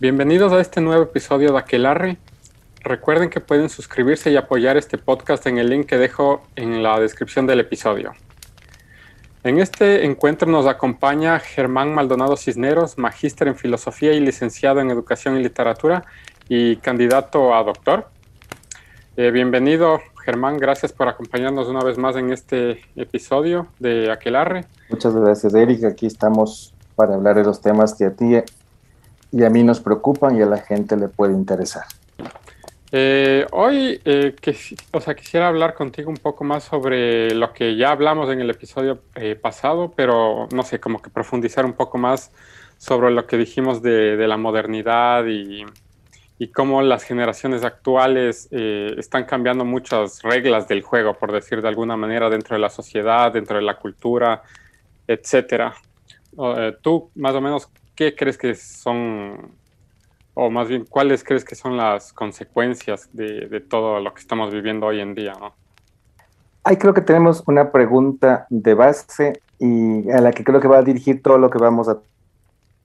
Bienvenidos a este nuevo episodio de Aquelarre. Recuerden que pueden suscribirse y apoyar este podcast en el link que dejo en la descripción del episodio. En este encuentro nos acompaña Germán Maldonado Cisneros, magíster en filosofía y licenciado en educación y literatura y candidato a doctor. Eh, bienvenido, Germán. Gracias por acompañarnos una vez más en este episodio de Aquelarre. Muchas gracias, Eric. Aquí estamos para hablar de los temas que a ti y a mí nos preocupan y a la gente le puede interesar. Eh, hoy eh, que, o sea, quisiera hablar contigo un poco más sobre lo que ya hablamos en el episodio eh, pasado, pero no sé, como que profundizar un poco más sobre lo que dijimos de, de la modernidad y, y, cómo las generaciones actuales están cambiando muchas reglas del juego, por decir de alguna manera, dentro de la sociedad, dentro de la cultura, etcétera. Tú, más o menos, ¿qué crees que son, o más bien, cuáles crees que son las consecuencias de, todo lo que estamos viviendo hoy en día? ¿no? Ahí creo que tenemos una pregunta de base y a la que creo que va a dirigir todo lo que vamos a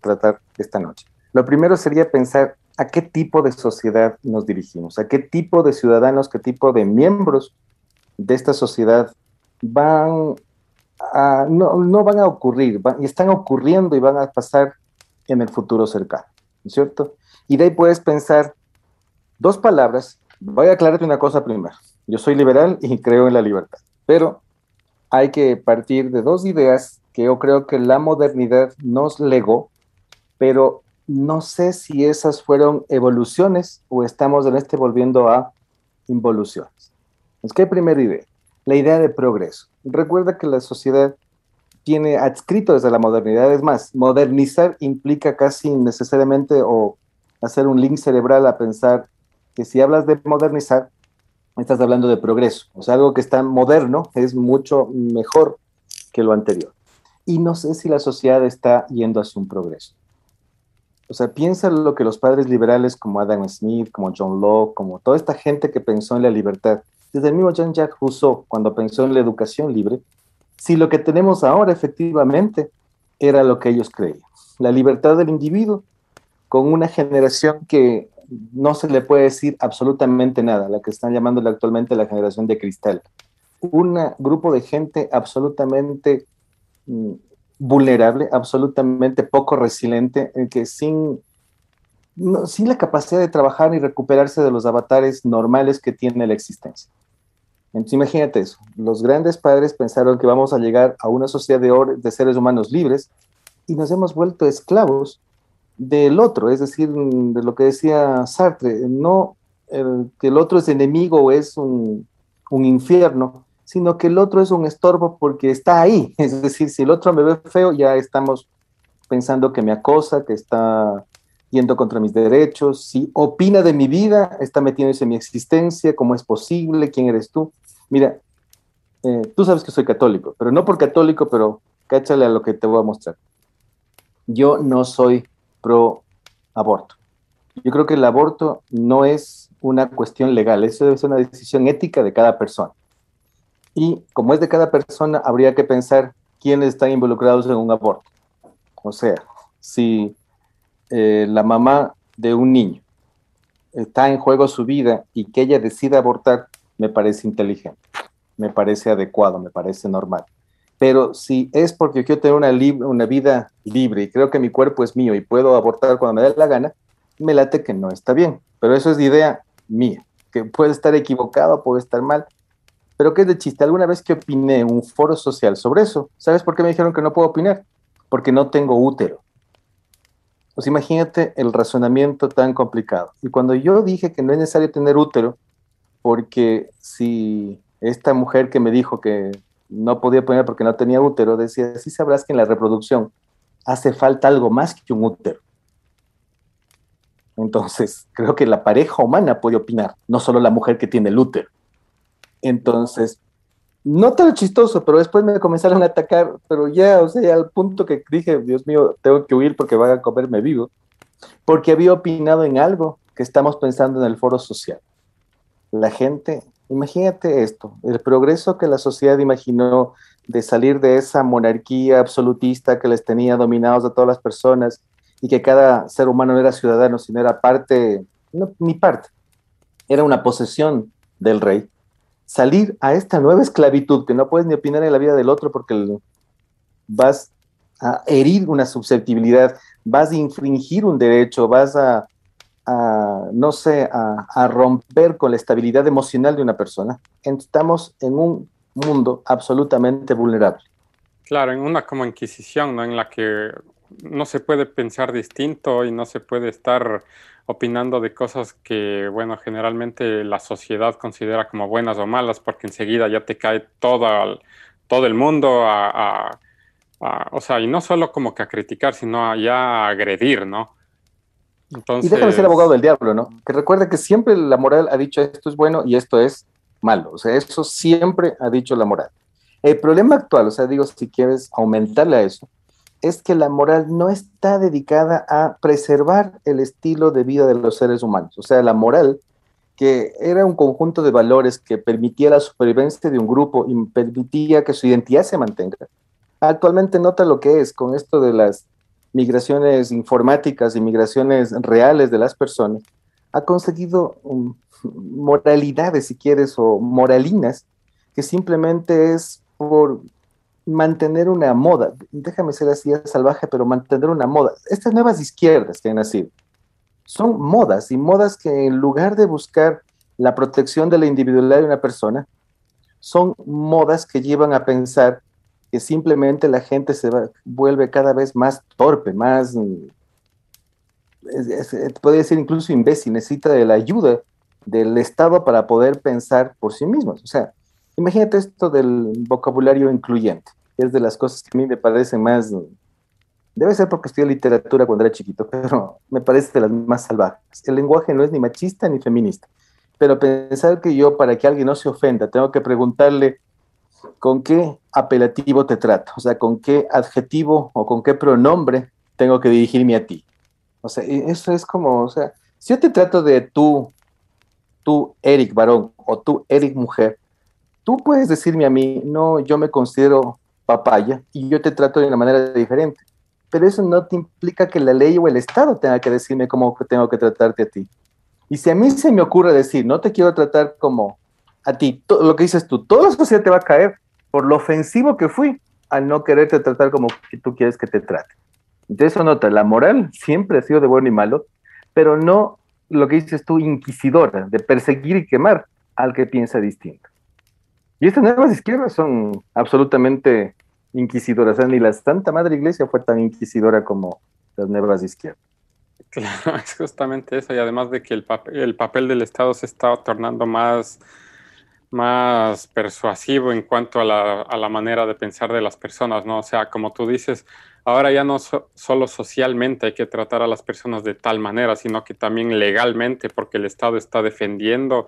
tratar esta noche. Lo primero sería pensar a qué tipo de sociedad nos dirigimos, a qué tipo de ciudadanos, qué tipo de miembros de esta sociedad van a, no, van a ocurrir, y están ocurriendo y van a pasar en el futuro cercano, ¿no es cierto? Y de ahí puedes pensar dos palabras. Voy a aclararte una cosa primero. Yo soy liberal y creo en la libertad, pero hay que partir de dos ideas que yo creo que la modernidad nos legó, pero no sé si esas fueron evoluciones o estamos en este volviendo a involuciones. Es que primera idea, la idea de progreso. Recuerda que la sociedad tiene adscrito desde la modernidad. Es más, modernizar implica casi necesariamente o hacer un link cerebral a pensar que si hablas de modernizar, estás hablando de progreso. O sea, algo que está moderno es mucho mejor que lo anterior. Y no sé si la sociedad está yendo hacia un progreso. O sea, piensa lo que los padres liberales como Adam Smith, como John Locke, como toda esta gente que pensó en la libertad, desde el mismo Jean-Jacques Rousseau, cuando pensó en la educación libre, si lo que tenemos ahora efectivamente era lo que ellos creían. La libertad del individuo con una generación que no se le puede decir absolutamente nada, la que están llamándole actualmente la generación de cristal. Un grupo de gente absolutamente mm, vulnerable, absolutamente poco resiliente, que sin, sin la capacidad de trabajar y recuperarse de los avatares normales que tiene la existencia. Entonces imagínate eso, los grandes padres pensaron que vamos a llegar a una sociedad de, seres humanos libres y nos hemos vuelto esclavos del otro, es decir, de lo que decía Sartre, no que el otro es enemigo o es un, un infierno, sino que el otro es un estorbo porque está ahí, es decir, si el otro me ve feo, ya estamos pensando que me acosa, que está yendo contra mis derechos, si opina de mi vida, está metiéndose en mi existencia, cómo es posible, quién eres tú. Mira, eh, tú sabes que soy católico, pero no por católico, pero cáchale a lo que te voy a mostrar. Yo no soy pro aborto. Yo creo que el aborto no es una cuestión legal, eso debe ser una decisión ética de cada persona. Y como es de cada persona, habría que pensar quiénes están involucrados en un aborto. O sea, si eh, la mamá de un niño está en juego su vida y que ella decida abortar, me parece inteligente, me parece adecuado, me parece normal. Pero si es porque quiero tener una, vida libre y creo que mi cuerpo es mío y puedo abortar cuando me dé la gana, me late que no está bien. Pero eso es idea mía, que puede estar equivocado, puede estar mal. Pero que es de chiste. Alguna vez que opiné en un foro social sobre eso, ¿sabes por qué me dijeron que no puedo opinar? Porque no tengo útero. Pues imagínate el razonamiento tan complicado. Y cuando yo dije que no es necesario tener útero, porque si esta mujer que me dijo que no podía poner porque no tenía útero, decía, sí sabrás que en la reproducción hace falta algo más que un útero. Entonces, creo que la pareja humana puede opinar, no solo la mujer que tiene el útero. Entonces, no tan chistoso, pero después me comenzaron a atacar, pero ya, o sea, al punto que dije, Dios mío, tengo que huir porque van a comerme vivo, porque había opinado en algo que estamos pensando en el foro social la gente, imagínate esto, el progreso que la sociedad imaginó de salir de esa monarquía absolutista que les tenía dominados a todas las personas y que cada ser humano no era ciudadano, sino era parte, ni parte, era una posesión del rey, salir a esta nueva esclavitud, que no puedes ni opinar en la vida del otro porque vas a herir una susceptibilidad, vas a infringir un derecho, vas a, no sé, a, romper con la estabilidad emocional de una persona. Estamos en un mundo absolutamente vulnerable. Claro, en una como inquisición, ¿no? En la que no se puede pensar distinto y no se puede estar opinando de cosas que, bueno, generalmente la sociedad considera como buenas o malas, porque enseguida ya te cae todo, todo el mundo a, o sea, y no solo como que a criticar, sino a ya a agredir, ¿no? Entonces... Y déjame ser abogado del diablo, ¿no? Que recuerde que siempre la moral ha dicho esto es bueno y esto es malo, o sea, eso siempre ha dicho la moral. El problema actual, o sea, digo, si quieres aumentarle a eso, es que la moral no está dedicada a preservar el estilo de vida de los seres humanos. O sea, la moral, que era un conjunto de valores que permitía la supervivencia de un grupo y permitía que su identidad se mantenga, actualmente nota lo que es con esto de las migraciones informáticas y migraciones reales de las personas, ha conseguido um, moralidades, si quieres, o moralinas, que simplemente es por mantener una moda, déjame ser así salvaje, pero mantener una moda. Estas nuevas izquierdas que han nacido son modas y modas que en lugar de buscar la protección de la individualidad de una persona, son modas que llevan a pensar que simplemente la gente se vuelve cada vez más torpe, más, puede decir incluso imbécil, necesita de la ayuda del Estado para poder pensar por sí mismos. O sea, Imagínate esto del vocabulario incluyente, es de las cosas que a mí me parece más, debe ser porque estudié literatura cuando era chiquito, pero me parece de las más salvajes. El lenguaje no es ni machista ni feminista, pero pensar que yo para que alguien no se ofenda tengo que preguntarle con qué apelativo te trato, o sea, con qué adjetivo o con qué pronombre tengo que dirigirme a ti. O sea, eso es como, o sea, si yo te trato de tú, tú Eric varón o tú Eric mujer, Tú puedes decirme a mí, no, yo me considero papaya y yo te trato de una manera diferente, pero eso no te implica que la ley o el Estado tenga que decirme cómo tengo que tratarte a ti. Y si a mí se me ocurre decir, no te quiero tratar como a ti, lo que dices tú, toda la sociedad te va a caer por lo ofensivo que fui al no quererte tratar como tú quieres que te trate. Entonces eso nota, la moral siempre ha sido de bueno y malo, pero no lo que dices tú, inquisidora, de perseguir y quemar al que piensa distinto. Y estas nuevas izquierdas son absolutamente inquisidoras. ni la Santa Madre Iglesia fue tan inquisidora como las nuevas izquierdas. Claro, es justamente eso. Y además de que el, papel, el papel del Estado se está tornando más, más persuasivo en cuanto a la, a la, manera de pensar de las personas, ¿no? O sea, como tú dices, ahora ya no solo socialmente hay que tratar a las personas de tal manera, sino que también legalmente, porque el Estado está defendiendo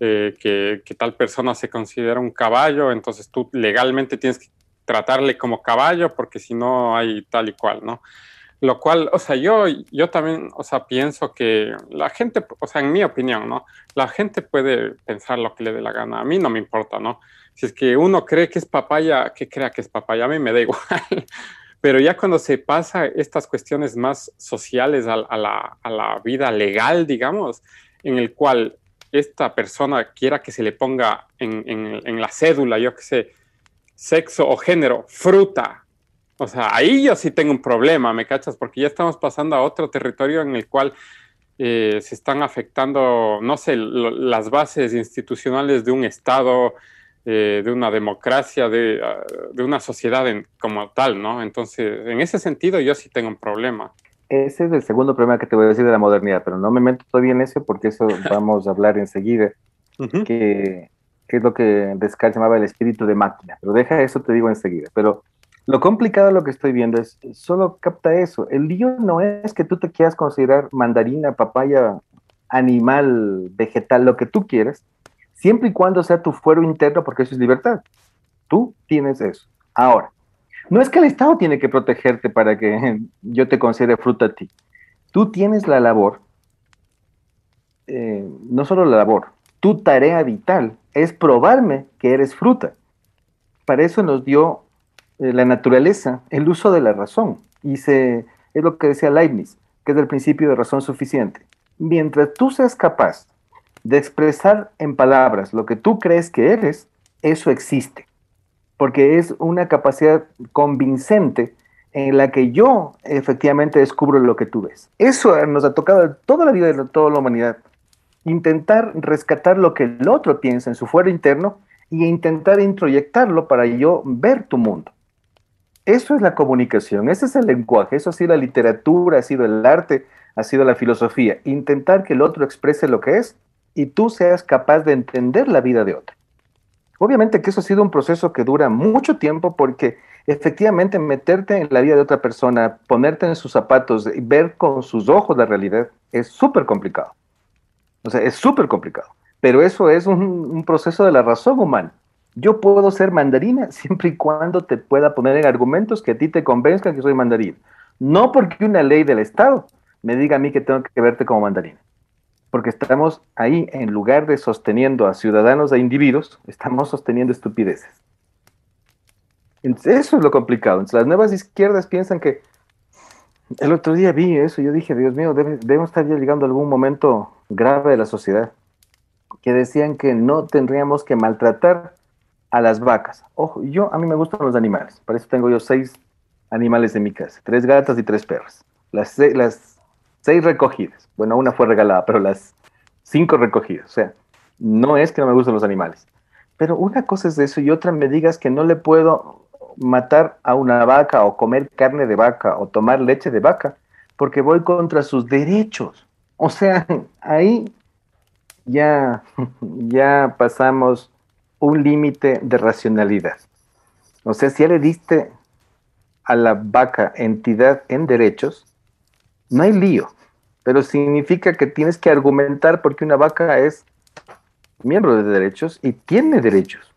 eh, que, tal persona se considera un caballo, entonces tú legalmente tienes que tratarle como caballo porque si no hay tal y cual, ¿no? Lo cual, o sea, yo, yo también, o sea, pienso que la gente, o sea, en mi opinión, ¿no? La gente puede pensar lo que le dé la gana, a mí no me importa, ¿no? Si es que uno cree que es papaya, que crea que es papaya, a mí me da igual. Pero ya cuando se pasa estas cuestiones más sociales a, la, a la vida legal, digamos, en el cual esta persona quiera que se le ponga en, la cédula, yo qué sé, sexo o género, fruta. O sea, ahí yo sí tengo un problema, ¿me cachas? Porque ya estamos pasando a otro territorio en el cual eh, se están afectando, no sé, las bases institucionales de un Estado, eh, de una democracia, de, ah, una sociedad como tal, ¿no? Entonces, en ese sentido yo sí tengo un problema. Ese es el segundo problema que te voy a decir de la modernidad, pero no me meto todavía en eso porque eso vamos a hablar enseguida, que, es lo que Descartes llamaba el espíritu de máquina. Pero deja eso, te digo enseguida. Pero lo complicado de lo que estoy viendo es, solo capta eso. El lío no es que tú te quieras considerar mandarina, papaya, animal, vegetal, lo que tú quieras, siempre y cuando sea tu fuero interno, porque eso es libertad. Tú tienes eso. Ahora, no es que el Estado tiene que protegerte para que yo te considere fruta a ti. Tú tienes la labor, eh, no solo la labor, tu tarea vital es probarme que eres fruta. Para eso nos dio eh, la naturaleza el uso de la razón. Y se Es lo que decía Leibniz, que es el principio de razón suficiente. Mientras tú seas capaz de expresar en palabras lo que tú crees que eres, eso existe, porque es una capacidad convincente en la que yo efectivamente descubro lo que tú ves. Eso nos ha tocado toda la vida de toda la humanidad. Intentar rescatar lo que el otro piensa en su fuero interno y intentar introyectarlo para yo ver tu mundo. Eso es la comunicación, ese es el lenguaje, eso ha sido la literatura, ha sido el arte, ha sido la filosofía. Intentar que el otro exprese lo que es y tú seas capaz de entender la vida de otro. Obviamente que eso ha sido un proceso que dura mucho tiempo porque efectivamente meterte en la vida de otra persona, ponerte en sus zapatos y ver con sus ojos la realidad es súper complicado. O sea, es súper complicado. Pero eso es un, un, proceso de la razón humana. Yo puedo ser mandarina siempre y cuando te pueda poner en argumentos que a ti te convenzcan que soy mandarín. No porque una ley del Estado me diga a mí que tengo que verte como mandarina. Porque estamos ahí, en lugar de sosteniendo a ciudadanos e individuos, estamos sosteniendo estupideces. eso es lo complicado. Entonces, las nuevas izquierdas piensan que el otro día vi eso, yo dije, Dios mío, debemos estar ya llegando a algún momento grave de la sociedad, que decían que no tendríamos que maltratar a las vacas. Ojo, yo a mí me gustan los animales, por eso tengo yo seis animales en mi casa, tres gatas y tres perras. Las, las seis recogidas, bueno, una fue regalada, pero las cinco recogidas, o sea, no es que no me gusten los animales. Pero una cosa es eso y otra me digas que no le puedo matar a una vaca o comer carne de vaca o tomar leche de vaca porque voy contra sus derechos. O sea, ahí ya, ya pasamos un límite de racionalidad. O sea, si ya le diste a la vaca entidad en derechos, no hay lío, pero significa que tienes que argumentar porque una vaca es miembro de derechos y tiene derechos.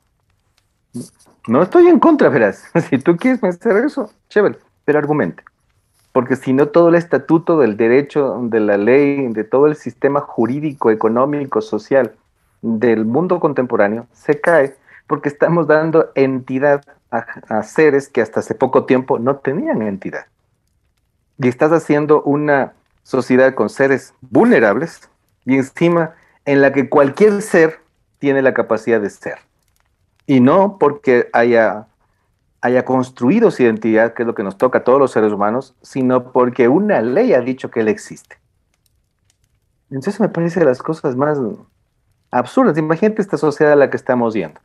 No estoy en contra, verás. Si tú quieres pensar eso, chévere, pero argumente. Porque si no, todo el estatuto del derecho, de la ley, de todo el sistema jurídico, económico, social del mundo contemporáneo se cae porque estamos dando entidad a, seres que hasta hace poco tiempo no tenían entidad. Y estás haciendo una sociedad con seres vulnerables y encima en la que cualquier ser tiene la capacidad de ser. Y no porque haya, haya construido su identidad, que es lo que nos toca a todos los seres humanos, sino porque una ley ha dicho que él existe. Entonces me parece de las cosas más absurdas. Imagínate esta sociedad a la que estamos yendo.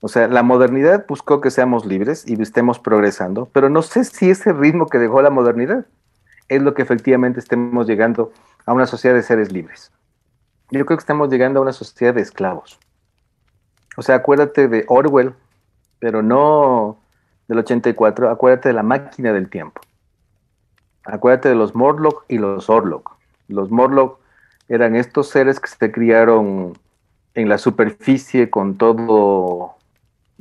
O sea, la modernidad buscó que seamos libres y estemos progresando, pero no sé si ese ritmo que dejó la modernidad es lo que efectivamente estemos llegando a una sociedad de seres libres. Yo creo que estamos llegando a una sociedad de esclavos. O sea, acuérdate de Orwell, pero no del 84, acuérdate de la máquina del tiempo. Acuérdate de los Morlock y los Orlok. Los Morlock eran estos seres que se criaron en la superficie con todo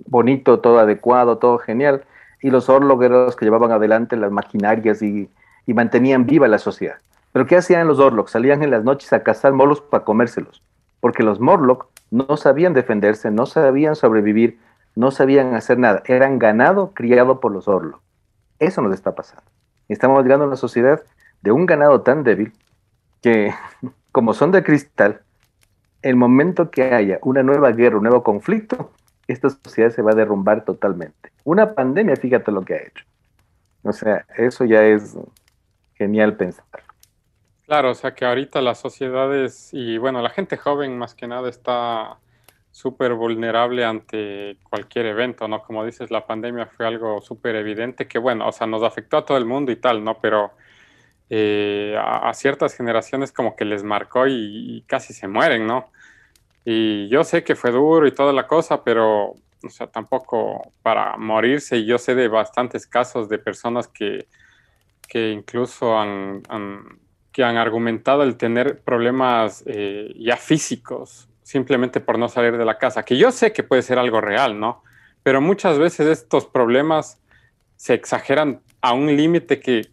bonito, todo adecuado, todo genial, y los los que llevaban adelante las maquinarias y, mantenían viva la sociedad. Pero ¿qué hacían los Orlok? Salían en las noches a cazar molos para comérselos, porque los Morlock no sabían defenderse, no sabían sobrevivir, no sabían hacer nada. Eran ganado criado por los Orlok. Eso nos está pasando. Estamos llegando a una sociedad de un ganado tan débil que, como son de cristal, el momento que haya una nueva guerra, un nuevo conflicto, esta sociedad se va a derrumbar totalmente. Una pandemia, fíjate lo que ha hecho. O sea, eso ya es genial pensar. Claro, o sea que ahorita las sociedades y bueno, la gente joven más que nada está súper vulnerable ante cualquier evento, ¿no? Como dices, la pandemia fue algo súper evidente que bueno, o sea, nos afectó a todo el mundo y tal, ¿no? Pero eh, a, ciertas generaciones como que les marcó y, casi se mueren, ¿no? Y yo sé que fue duro y toda la cosa, pero, o sea, tampoco para morirse. Yo sé de bastantes casos de personas que, que incluso han, que han argumentado el tener problemas eh, ya físicos simplemente por no salir de la casa, que yo sé que puede ser algo real, ¿no? Pero muchas veces estos problemas se exageran a un límite que,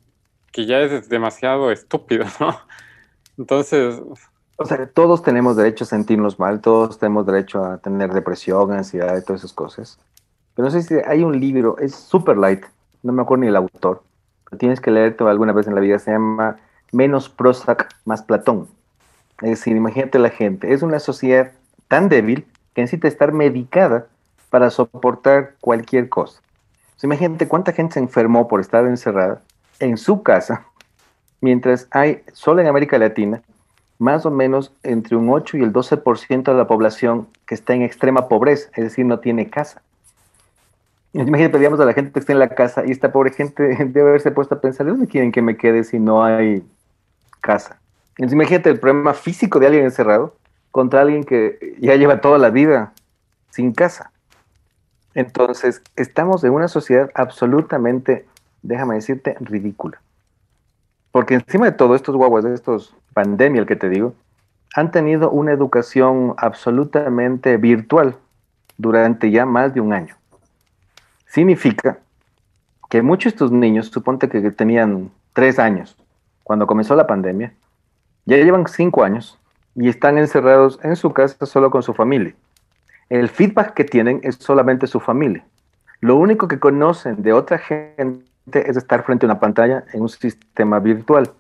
que ya es demasiado estúpido, ¿no? Entonces... O sea, todos tenemos derecho a sentirnos mal, todos tenemos derecho a tener depresión, ansiedad y todas esas cosas. Pero no sé si hay un libro, es super light, no me acuerdo ni el autor, tienes que leerte alguna vez en la vida, se llama Menos Prozac, más Platón. Es decir, imagínate la gente, es una sociedad tan débil que necesita estar medicada para soportar cualquier cosa. imagínate cuánta gente se enfermó por estar encerrada en su casa, mientras hay solo en América Latina más o menos entre un 8 y el 12% de la población que está en extrema pobreza, es decir, no tiene casa. Imagínate, pedíamos a la gente que está en la casa y esta pobre gente debe haberse puesto a pensar, ¿de dónde quieren que me quede si no hay casa? Entonces, imagínate el problema físico de alguien encerrado contra alguien que ya lleva toda la vida sin casa. Entonces, estamos en una sociedad absolutamente, déjame decirte, ridícula. Porque encima de todo, estos guaguas, estos pandemia, el que te digo, han tenido una educación absolutamente virtual durante ya más de un año. Significa que muchos de estos niños, suponte que tenían tres años cuando comenzó la pandemia, ya llevan cinco años y están encerrados en su casa solo con su familia. El feedback que tienen es solamente su familia. Lo único que conocen de otra gente es estar frente a una pantalla en un sistema virtual.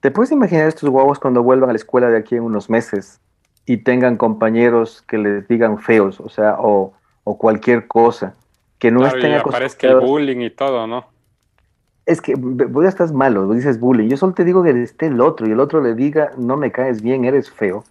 ¿Te puedes imaginar estos guaguas cuando vuelvan a la escuela de aquí en unos meses y tengan compañeros que les digan feos, o sea, o, cualquier cosa, que no estén y aparezca el bullying y todo, ¿no? Es que vos ya estás malo, dices bullying. Yo solo te digo que esté el otro y el otro le diga, no me caes bien, eres feo.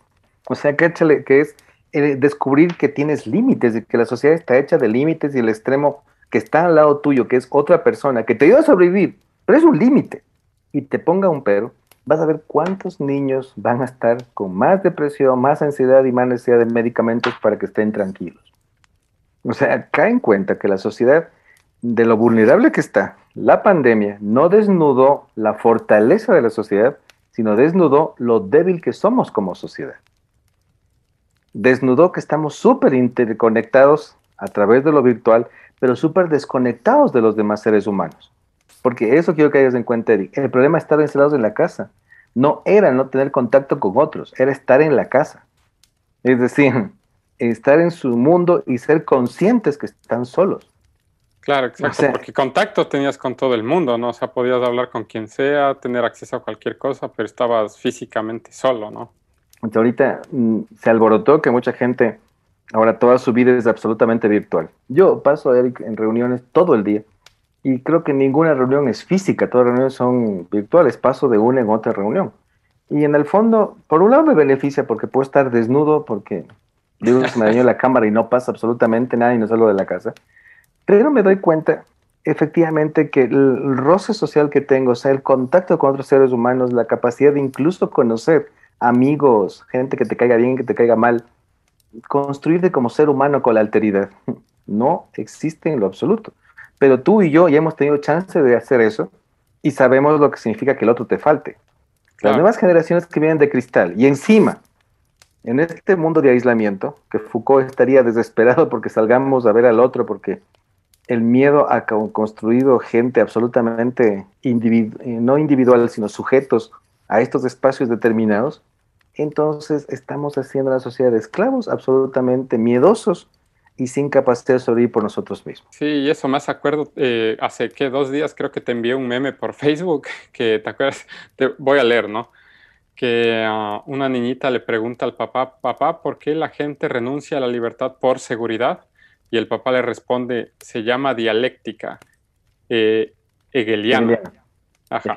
O sea, que, que es eh, descubrir que tienes límites, que la sociedad está hecha de límites y el extremo que está al lado tuyo, que es otra persona, que te ayuda a sobrevivir, pero es un límite, y te ponga un pero, vas a ver cuántos niños van a estar con más depresión, más ansiedad y más necesidad de medicamentos para que estén tranquilos. O sea, cae en cuenta que la sociedad, de lo vulnerable que está, la pandemia no desnudó la fortaleza de la sociedad, sino desnudó lo débil que somos como sociedad. Desnudó que estamos súper interconectados a través de lo virtual, pero súper desconectados de los demás seres humanos. Porque eso quiero que hayas en cuenta, Eric. El problema es estar encerrados en la casa. No era no tener contacto con otros, era estar en la casa. Es decir, estar en su mundo y ser conscientes que están solos. Claro, exacto, porque contacto tenías con todo el mundo, ¿no? O sea, podías hablar con quien sea, tener acceso a cualquier cosa, pero estabas físicamente solo, ¿no? ahorita mm, se alborotó que mucha gente, ahora toda su vida es absolutamente virtual. Yo paso, Eric, en reuniones todo el día y creo que ninguna reunión es física, todas las reuniones son virtuales, paso de una en otra reunión. Y en el fondo, por un lado me beneficia porque puedo estar desnudo, porque digo que se me dañó la cámara y no pasa absolutamente nada y no salgo de la casa. Pero me doy cuenta, efectivamente, que el roce social que tengo, o sea, el contacto con otros seres humanos, la capacidad de incluso conocer amigos, gente que te caiga bien, que te caiga mal, construirte como ser humano con la alteridad, no existe en lo absoluto. Pero tú y yo ya hemos tenido chance de hacer eso y sabemos lo que significa que el otro te falte. Las nuevas generaciones que vienen de cristal y encima, en este mundo de aislamiento, que Foucault estaría desesperado porque salgamos a ver al otro, porque el miedo ha construido gente absolutamente no individual, sino sujetos a estos espacios determinados, entonces estamos haciendo una sociedad de esclavos absolutamente miedosos y sin capacidad de sobrevivir por nosotros mismos. Sí, y eso más acuerdo, eh, hace que dos días creo que te envié un meme por Facebook, que te acuerdas, te voy a leer, ¿no? Que ah, una niñita le pregunta al papá, papá, ¿por qué la gente renuncia a la libertad por seguridad? Y el papá le responde, se llama dialéctica eh, hegeliana. Ajá.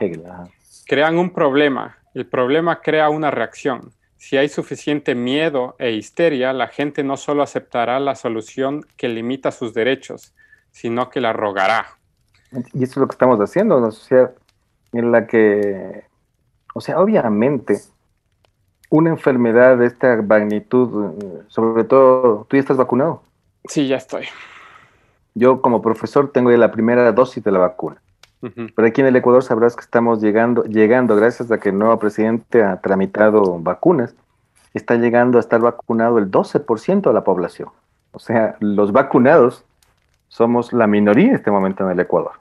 Crean un problema, el problema crea una reacción si hay suficiente miedo e histeria, la gente no solo aceptará la solución que limita sus derechos, sino que la rogará. Y eso es lo que estamos haciendo, una sociedad en la que, o sea, obviamente, una enfermedad de esta magnitud, sobre todo, ¿tú ya estás vacunado? Sí, ya estoy. Yo como profesor tengo ya la primera dosis de la vacuna. Pero aquí en el Ecuador sabrás que estamos llegando, llegando, gracias a que el nuevo presidente ha tramitado vacunas, está llegando a estar vacunado el 12% de la población. O sea, los vacunados somos la minoría en este momento en el Ecuador.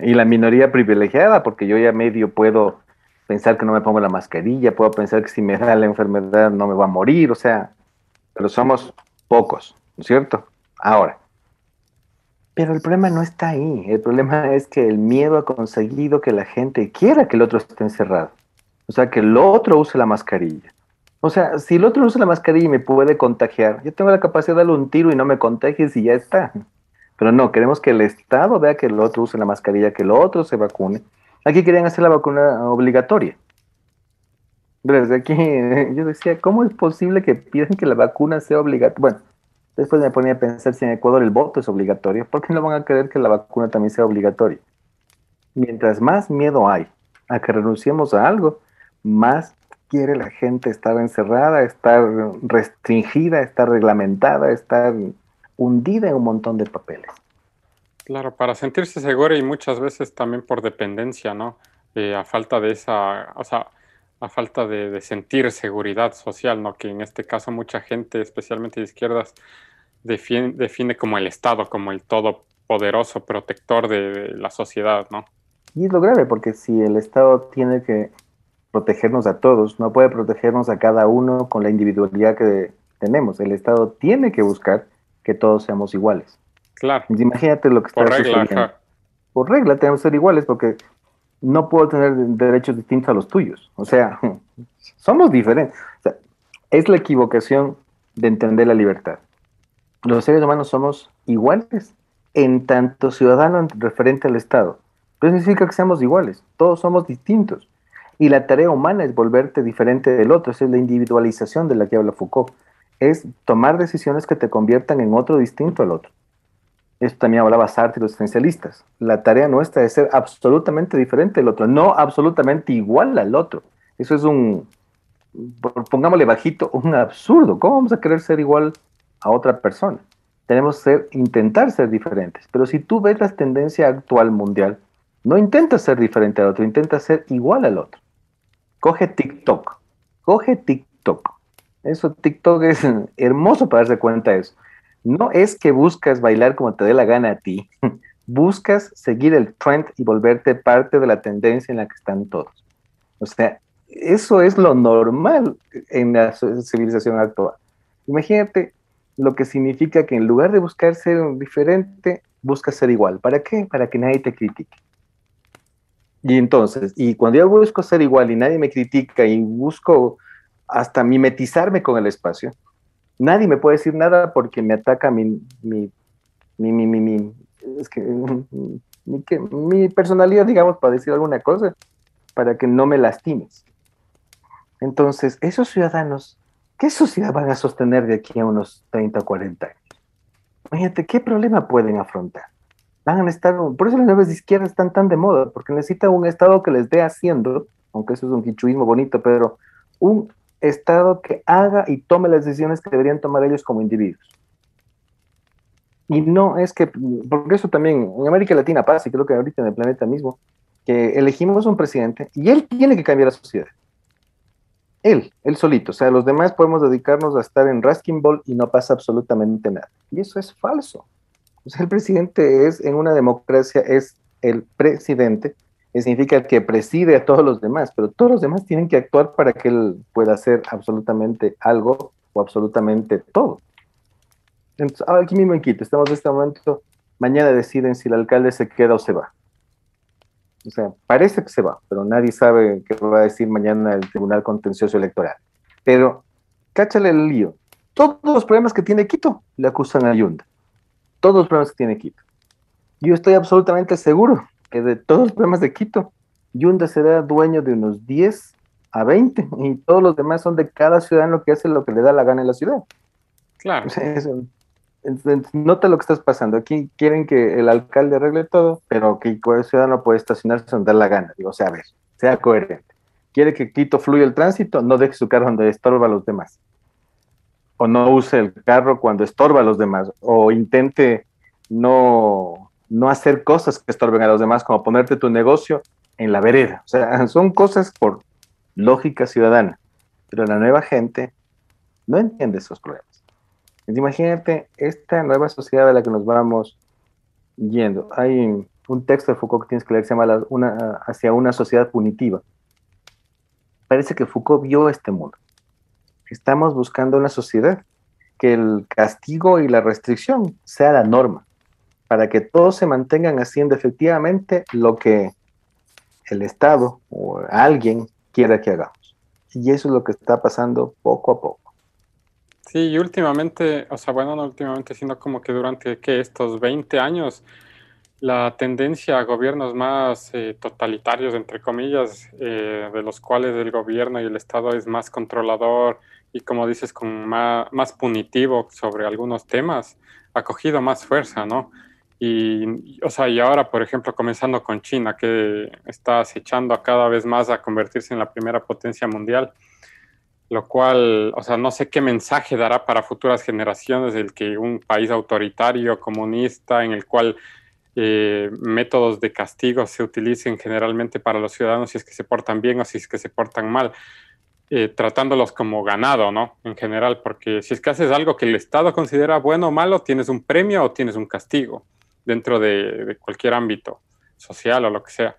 y la minoría privilegiada, porque yo ya medio puedo pensar que no me pongo la mascarilla, puedo pensar que si me da la enfermedad no me va a morir, o sea, pero somos pocos, ¿no es cierto? Ahora, Pero el problema no está ahí. El problema es que el miedo ha conseguido que la gente quiera que el otro esté encerrado. O sea, que el otro use la mascarilla. O sea, si el otro usa la mascarilla y me puede contagiar, yo tengo la capacidad de darle un tiro y no me contagies y ya está. Pero no, queremos que el Estado vea que el otro use la mascarilla, que el otro se vacune. Aquí querían hacer la vacuna obligatoria. Desde aquí yo decía, ¿cómo es posible que pidan que la vacuna sea obligatoria? Bueno, Después me ponía a pensar si en Ecuador el voto es obligatorio, ¿por qué no van a querer que la vacuna también sea obligatoria? Mientras más miedo hay a que renunciemos a algo, más quiere la gente estar encerrada, estar restringida, estar reglamentada, estar hundida en un montón de papeles. Claro, para sentirse segura y muchas veces también por dependencia, ¿no? Eh, a falta de esa, o sea, a falta de, sentir seguridad social, ¿no? Que en este caso mucha gente, especialmente de izquierdas, define, define como el Estado, como el todopoderoso protector de, la sociedad, ¿no? Y es lo grave, porque si el Estado tiene que protegernos a todos, no puede protegernos a cada uno con la individualidad que tenemos. El Estado tiene que buscar que todos seamos iguales. Claro. Imagínate lo que está Por regla, Por regla tenemos que ser iguales porque no puedo tener derechos distintos a los tuyos. O sea, somos diferentes. es la equivocación de entender la libertad. Los seres humanos somos iguales en tanto ciudadano referente al Estado. Eso significa que seamos iguales, todos somos distintos. Y la tarea humana es volverte diferente del otro, esa es la individualización de la que habla Foucault. Es tomar decisiones que te conviertan en otro distinto al otro. Esto también hablaba Sartre y los esencialistas. La tarea nuestra es ser absolutamente diferente del otro, no absolutamente igual al otro. Eso es un, pongámosle bajito, un absurdo. ¿Cómo vamos a querer ser igual a otra persona? Tenemos que ser, intentar ser diferentes. Pero si tú ves la tendencia actual mundial, no intentas ser diferente al otro, intentas ser igual al otro. Coge TikTok, coge TikTok. Eso, TikTok es hermoso para darse cuenta de eso no es que buscas bailar como te dé la gana a ti, buscas seguir el trend y volverte parte de la tendencia en la que están todos. O sea, eso es lo normal en la civilización actual. Imagínate lo que significa que en lugar de buscar ser diferente, buscas ser igual. ¿Para qué? Para que nadie te critique. Y entonces, y cuando yo busco ser igual y nadie me critica y busco hasta mimetizarme con el espacio, nadie me puede decir nada porque me ataca mi, mi, mi, mi, mi, es que, mi, personalidad, digamos, para decir alguna cosa, para que no me lastimes. Entonces, esos ciudadanos, ¿qué sociedad van a sostener de aquí a unos 30 o 40 años? Imagínate, ¿qué problema pueden afrontar? Van a estar, por eso las nuevas de izquierda están tan de moda, porque necesitan un Estado que les dé haciendo, aunque eso es un quichuismo bonito, pero un Estado que haga y tome las decisiones que deberían tomar ellos como individuos. Y no es que, porque eso también en América Latina pasa, y creo que ahorita en el planeta mismo, que elegimos un presidente y él tiene que cambiar la sociedad. Él, él solito. O sea, los demás podemos dedicarnos a estar en Raskin Ball y no pasa absolutamente nada. Y eso es falso. O sea, el presidente es, en una democracia, es el presidente significa que preside a todos los demás, pero todos los demás tienen que actuar para que él pueda hacer absolutamente algo o absolutamente todo. Entonces, aquí mismo en Quito, estamos en este momento, mañana deciden si el alcalde se queda o se va. O sea, parece que se va, pero nadie sabe qué va a decir mañana el Tribunal Contencioso Electoral. Pero, cáchale el lío. Todos los problemas que tiene Quito le acusan a Yunda. Todos los problemas que tiene Quito. Yo estoy absolutamente seguro que de todos los problemas de Quito, Yunda será dueño de unos 10 a 20 y todos los demás son de cada ciudadano que hace lo que le da la gana en la ciudad. Claro. Nota lo que estás pasando. Aquí quieren que el alcalde arregle todo, pero que el ciudadano puede estacionarse donde da la gana. Digo, o sea, a ver, sea coherente. Quiere que Quito fluya el tránsito, no deje su carro donde estorba a los demás. O no use el carro cuando estorba a los demás. O intente no no hacer cosas que estorben a los demás, como ponerte tu negocio en la vereda. O sea, son cosas por lógica ciudadana. Pero la nueva gente no entiende esos problemas. Imagínate esta nueva sociedad a la que nos vamos yendo. Hay un texto de Foucault que tienes que leer que se llama una, Hacia una sociedad punitiva. Parece que Foucault vio este mundo. Estamos buscando una sociedad que el castigo y la restricción sea la norma para que todos se mantengan haciendo efectivamente lo que el Estado o alguien quiera que hagamos. Y eso es lo que está pasando poco a poco. Sí, y últimamente, o sea, bueno, no últimamente, sino como que durante que estos 20 años, la tendencia a gobiernos más eh, totalitarios, entre comillas, eh, de los cuales el gobierno y el Estado es más controlador y, como dices, con más, más punitivo sobre algunos temas, ha cogido más fuerza, ¿no? Y, o sea, y ahora, por ejemplo, comenzando con China, que está acechando cada vez más a convertirse en la primera potencia mundial, lo cual, o sea, no sé qué mensaje dará para futuras generaciones el que un país autoritario, comunista, en el cual eh, métodos de castigo se utilicen generalmente para los ciudadanos si es que se portan bien o si es que se portan mal, eh, tratándolos como ganado, ¿no? En general, porque si es que haces algo que el Estado considera bueno o malo, tienes un premio o tienes un castigo dentro de, cualquier ámbito social o lo que sea.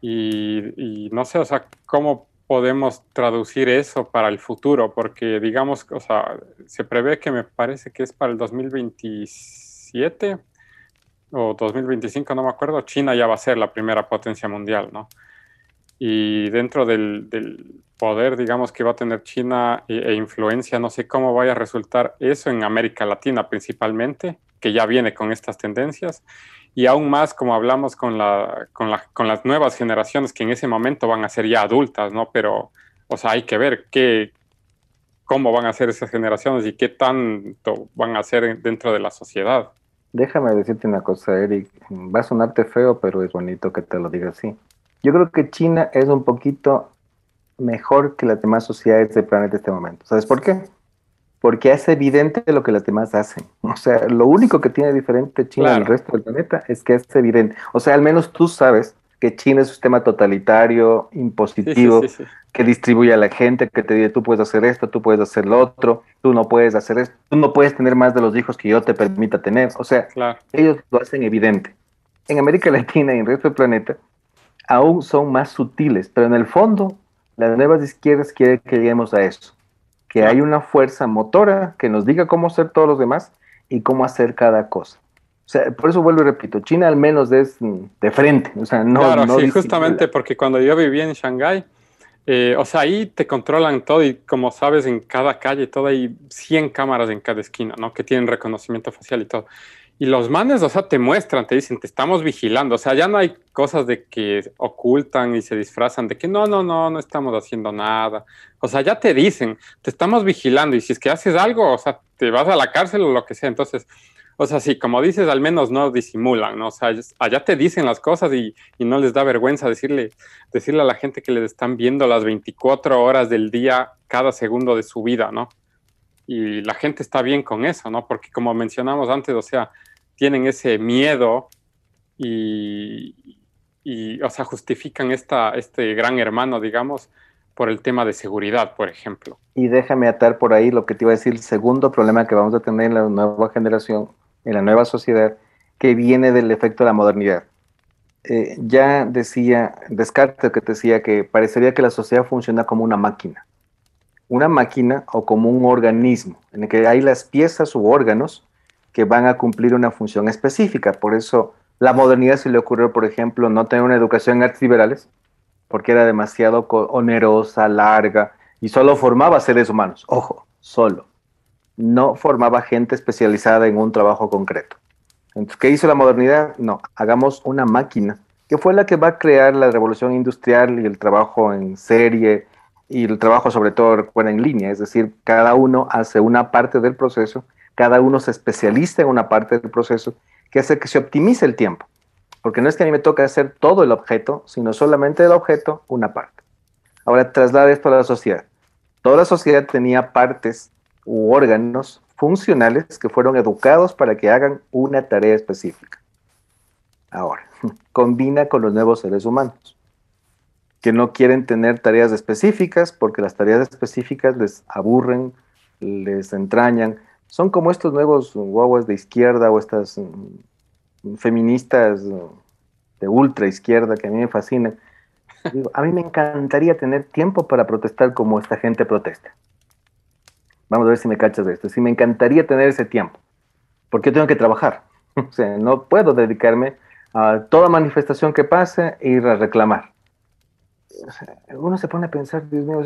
Y, no sé, o sea, cómo podemos traducir eso para el futuro, porque digamos, o sea, se prevé que me parece que es para el 2027 o 2025, no me acuerdo, China ya va a ser la primera potencia mundial, ¿no? Y dentro del, poder, digamos, que va a tener China e, e, influencia, no sé cómo vaya a resultar eso en América Latina principalmente, que ya viene con estas tendencias, y aún más como hablamos con, la, con, la, con las nuevas generaciones que en ese momento van a ser ya adultas, ¿no? Pero, o sea, hay que ver qué, cómo van a ser esas generaciones y qué tanto van a ser dentro de la sociedad. Déjame decirte una cosa, Eric. Va a sonarte feo, pero es bonito que te lo diga así. Yo creo que China es un poquito mejor que las demás sociedades del planeta en este momento. ¿Sabes por qué? Porque es evidente lo que las demás hacen. O sea, lo único que tiene diferente China del resto del planeta es que es evidente. O sea, al menos tú sabes que China es un sistema totalitario, impositivo, que distribuye a la gente, que te dice tú puedes hacer esto, tú puedes hacer lo otro, tú no puedes hacer esto, tú no puedes tener más de los hijos que yo te permita tener. O sea, ellos lo hacen evidente. En América Latina y en el resto del planeta aún son más sutiles, pero en el fondo las nuevas izquierdas quieren que lleguemos a eso que hay una fuerza motora que nos diga cómo hacer todos los demás y cómo hacer cada cosa. O sea, por eso vuelvo y repito, China al menos es mm, de frente, o sea, no... Claro, sí, justamente porque cuando yo vivía en Shanghái, eh, o sea, ahí te controlan todo y como sabes, en cada calle, todo hay 100 cámaras en cada esquina, ¿no? Que tienen reconocimiento facial y todo. Y los manes, o sea, te muestran, te dicen, te estamos vigilando. O sea, ya no hay cosas de que ocultan y se disfrazan de que no, no, no, no estamos haciendo nada. O sea, ya te dicen, te estamos vigilando y si es que haces algo, o sea, te vas a la cárcel o lo que sea. Entonces, o sea, sí, como dices, al menos no disimulan, ¿no? O sea, allá te dicen las cosas y, y, no les da vergüenza decirle, decirle a la gente que les están viendo las 24 horas del día, cada segundo de su vida, ¿no? Y la gente está bien con eso, ¿no? Porque como mencionamos antes, o sea, tienen ese miedo y, o sea, justifican esta, este gran hermano, digamos, por el tema de seguridad, por ejemplo. Y déjame atar por ahí lo que te iba a decir, el segundo problema que vamos a tener en la nueva generación, en la nueva sociedad, que viene del efecto de la modernidad. Eh, ya decía Descartes que decía que parecería que la sociedad funciona como una máquina una máquina o como un organismo, en el que hay las piezas u órganos que van a cumplir una función específica. Por eso la modernidad se le ocurrió, por ejemplo, no tener una educación en artes liberales, porque era demasiado onerosa, larga, y solo formaba seres humanos. Ojo, solo. No formaba gente especializada en un trabajo concreto. Entonces, ¿qué hizo la modernidad? No, hagamos una máquina, que fue la que va a crear la revolución industrial y el trabajo en serie, y el trabajo sobre todo recuerda en línea, es decir, cada uno hace una parte del proceso, cada uno se especializa en una parte del proceso que hace que se optimice el tiempo, porque no es que a mí me toque hacer todo el objeto, sino solamente el objeto una parte. Ahora traslada esto a la sociedad. Toda la sociedad tenía partes u órganos funcionales que fueron educados para que hagan una tarea específica. Ahora, combina con los nuevos seres humanos que no quieren tener tareas específicas porque las tareas específicas les aburren, les entrañan. Son como estos nuevos guaguas de izquierda o estas mm, feministas de ultra izquierda que a mí me fascinan. a mí me encantaría tener tiempo para protestar como esta gente protesta. Vamos a ver si me cachas de esto. Sí, me encantaría tener ese tiempo. Porque yo tengo que trabajar. No puedo dedicarme a toda manifestación que pase e ir a reclamar. Uno se pone a pensar, Dios mío,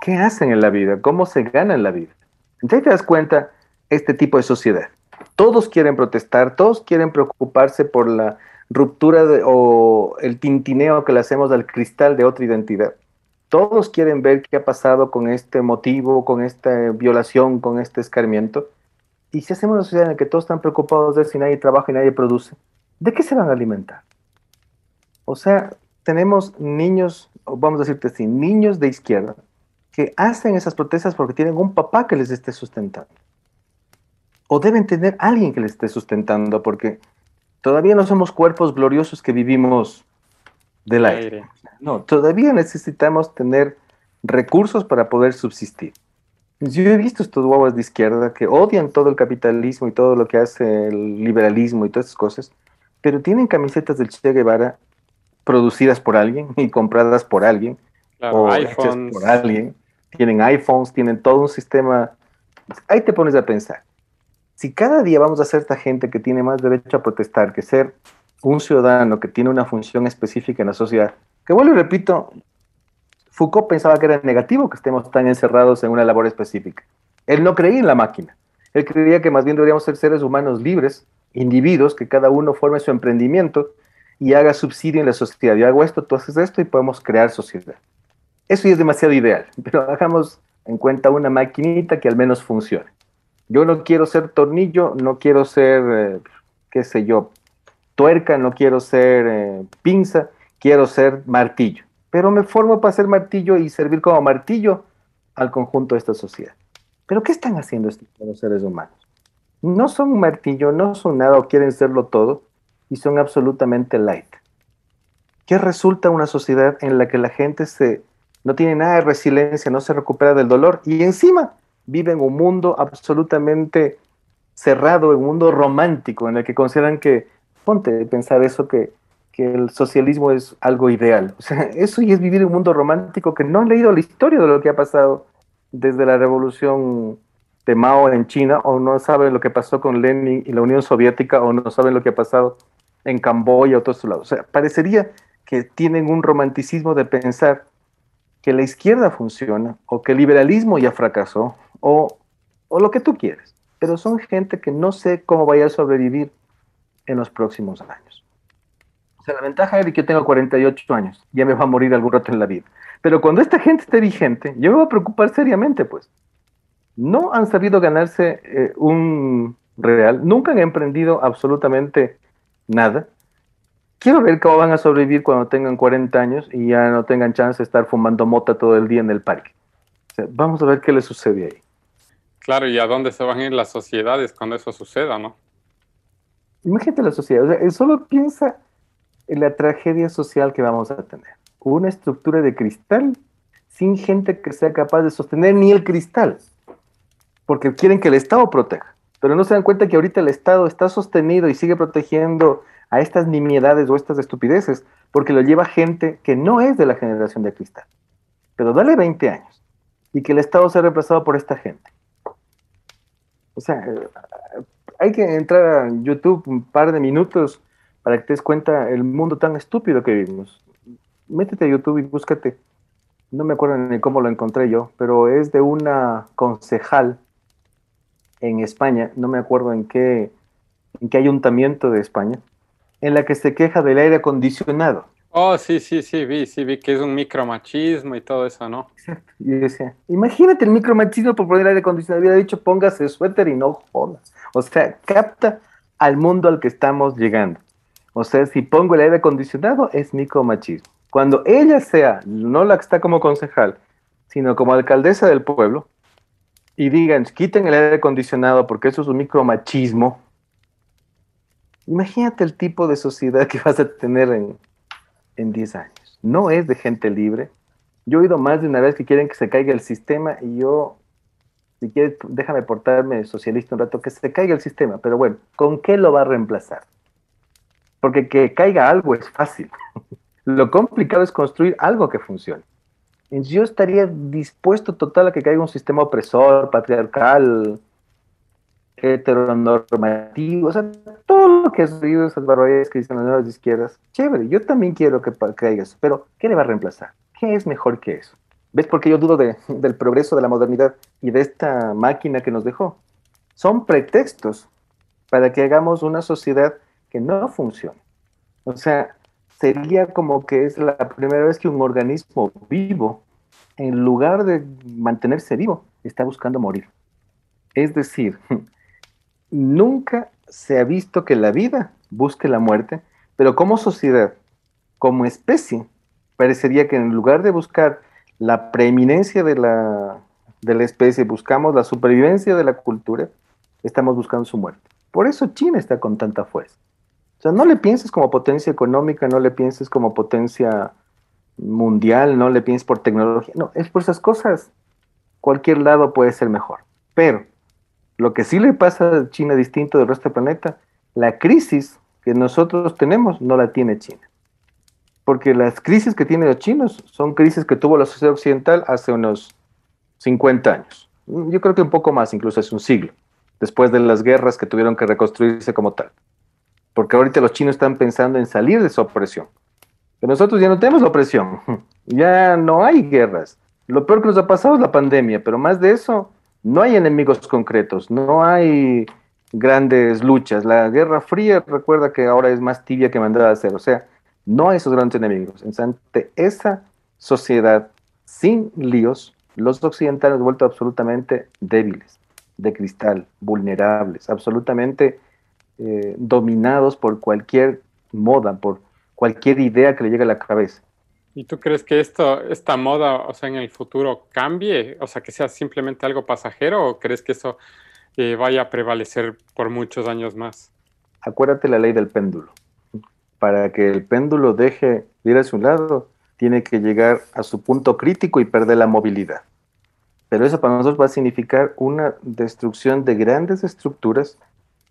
¿qué hacen en la vida? ¿Cómo se gana en la vida? Entonces te das cuenta este tipo de sociedad. Todos quieren protestar, todos quieren preocuparse por la ruptura o el tintineo que le hacemos al cristal de otra identidad. Todos quieren ver qué ha pasado con este motivo, con esta violación, con este escarmiento. Y si hacemos una sociedad en la que todos están preocupados de si nadie trabaja y nadie produce, ¿de qué se van a alimentar? O sea, tenemos niños, vamos a decirte así, niños de izquierda que hacen esas protestas porque tienen un papá que les esté sustentando. O deben tener alguien que les esté sustentando porque todavía no somos cuerpos gloriosos que vivimos del aire. No, todavía necesitamos tener recursos para poder subsistir. Yo he visto estos guaguas de izquierda que odian todo el capitalismo y todo lo que hace el liberalismo y todas esas cosas, pero tienen camisetas del Che Guevara producidas por alguien y compradas por alguien, o hechas por alguien. Tienen iPhones, tienen todo un sistema. Ahí te pones a pensar. Si cada día vamos a ser esta gente que tiene más derecho a protestar que ser un ciudadano que tiene una función específica en la sociedad, que vuelvo y repito, Foucault pensaba que era negativo que estemos tan encerrados en una labor específica. Él no creía en la máquina. Él creía que más bien deberíamos ser seres humanos libres, individuos, que cada uno forme su emprendimiento y haga subsidio en la sociedad. Yo hago esto, tú haces esto y podemos crear sociedad. Eso ya es demasiado ideal, pero hagamos en cuenta una maquinita que al menos funcione. Yo no quiero ser tornillo, no quiero ser, eh, qué sé yo, tuerca, no quiero ser eh, pinza, quiero ser martillo. Pero me formo para ser martillo y servir como martillo al conjunto de esta sociedad. Pero ¿qué están haciendo estos seres humanos? No son martillo, no son nada o quieren serlo todo y son absolutamente light. ¿Qué resulta una sociedad en la que la gente se, no tiene nada de resiliencia, no se recupera del dolor y encima vive en un mundo absolutamente cerrado, en un mundo romántico, en el que consideran que, ponte pensar eso, que, que el socialismo es algo ideal. O sea, eso y es vivir en un mundo romántico que no han leído la historia de lo que ha pasado desde la revolución de Mao en China, o no saben lo que pasó con Lenin y la Unión Soviética, o no saben lo que ha pasado en Camboya o todos lados. O sea, parecería que tienen un romanticismo de pensar que la izquierda funciona, o que el liberalismo ya fracasó, o, lo que tú quieres, pero son gente que no sé cómo vaya a sobrevivir en los próximos años. O sea, la ventaja es que yo tengo 48 años, ya me va a morir algún rato en la vida. Pero cuando esta gente esté vigente, yo me voy a preocupar seriamente, pues. No han sabido ganarse eh, un real, nunca han emprendido absolutamente nada. Quiero ver cómo van a sobrevivir cuando tengan 40 años y ya no tengan chance de estar fumando mota todo el día en el parque. vamos a ver qué les sucede ahí. Claro, ¿y a dónde se van a ir las sociedades cuando eso suceda, no? Imagínate la sociedad, o sea, solo piensa en la tragedia social que vamos a tener. Una estructura de cristal sin gente que sea capaz de sostener ni el cristal, porque quieren que el Estado proteja, pero no se dan cuenta que ahorita el Estado está sostenido y sigue protegiendo a estas nimiedades o estas estupideces, porque lo lleva gente que no es de la generación de cristal. Pero dale 20 años y que el Estado sea reemplazado por esta gente. O sea, hay que entrar a YouTube un par de minutos para que te des cuenta el mundo tan estúpido que vivimos. Métete a YouTube y búscate. No me acuerdo ni cómo lo encontré yo, pero es de una concejal en España, no me acuerdo en qué, en qué ayuntamiento de España, en la que se queja del aire acondicionado. Oh, sí, sí, sí, vi, sí, vi que es un micromachismo y todo eso, ¿no? Exacto. Y decía, imagínate el micromachismo por poner aire acondicionado. Hubiera dicho, póngase suéter y no jodas. O sea, capta al mundo al que estamos llegando. O sea, si pongo el aire acondicionado, es micromachismo. Cuando ella sea, no la que está como concejal, sino como alcaldesa del pueblo, y digan, quiten el aire acondicionado porque eso es un micromachismo, imagínate el tipo de sociedad que vas a tener en, en 10 años. No es de gente libre. Yo he oído más de una vez que quieren que se caiga el sistema y yo, si quieres, déjame portarme socialista un rato, que se caiga el sistema. Pero bueno, ¿con qué lo va a reemplazar? Porque que caiga algo es fácil. lo complicado es construir algo que funcione. Yo estaría dispuesto total a que caiga un sistema opresor, patriarcal, heteronormativo, o sea, todo lo que has oído esas barbaridades que dicen las nuevas izquierdas, chévere, yo también quiero que, caiga eso, pero ¿qué le va a reemplazar? ¿Qué es mejor que eso? ¿Ves por qué yo dudo del progreso de la modernidad y de esta máquina que nos dejó? Son pretextos para que hagamos una sociedad que no funcione. O sea, sería como que es la primera vez que un organismo vivo, en lugar de mantenerse vivo, está buscando morir. Es decir, nunca se ha visto que la vida busque la muerte, pero como sociedad, como especie, parecería que en lugar de buscar la preeminencia de la, de la especie, buscamos la supervivencia de la cultura, estamos buscando su muerte. Por eso China está con tanta fuerza. O sea, no le pienses como potencia económica, no le pienses como potencia mundial, no le pienses por tecnología, no, es por esas cosas. Cualquier lado puede ser mejor. Pero lo que sí le pasa a China distinto del resto del planeta, la crisis que nosotros tenemos no la tiene China. Porque las crisis que tienen los chinos son crisis que tuvo la sociedad occidental hace unos 50 años. Yo creo que un poco más, incluso hace un siglo, después de las guerras que tuvieron que reconstruirse como tal porque ahorita los chinos están pensando en salir de su opresión. Pero nosotros ya no tenemos la opresión, ya no hay guerras. Lo peor que nos ha pasado es la pandemia, pero más de eso, no hay enemigos concretos, no hay grandes luchas. La Guerra Fría, recuerda que ahora es más tibia que mandada a hacer, o sea, no hay esos grandes enemigos. Ante esa sociedad sin líos, los occidentales han vuelto absolutamente débiles, de cristal, vulnerables, absolutamente eh, dominados por cualquier moda, por cualquier idea que le llegue a la cabeza. ¿Y tú crees que esto, esta moda, o sea, en el futuro cambie? O sea, que sea simplemente algo pasajero o crees que eso eh, vaya a prevalecer por muchos años más? Acuérdate la ley del péndulo. Para que el péndulo deje de ir hacia un lado, tiene que llegar a su punto crítico y perder la movilidad. Pero eso para nosotros va a significar una destrucción de grandes estructuras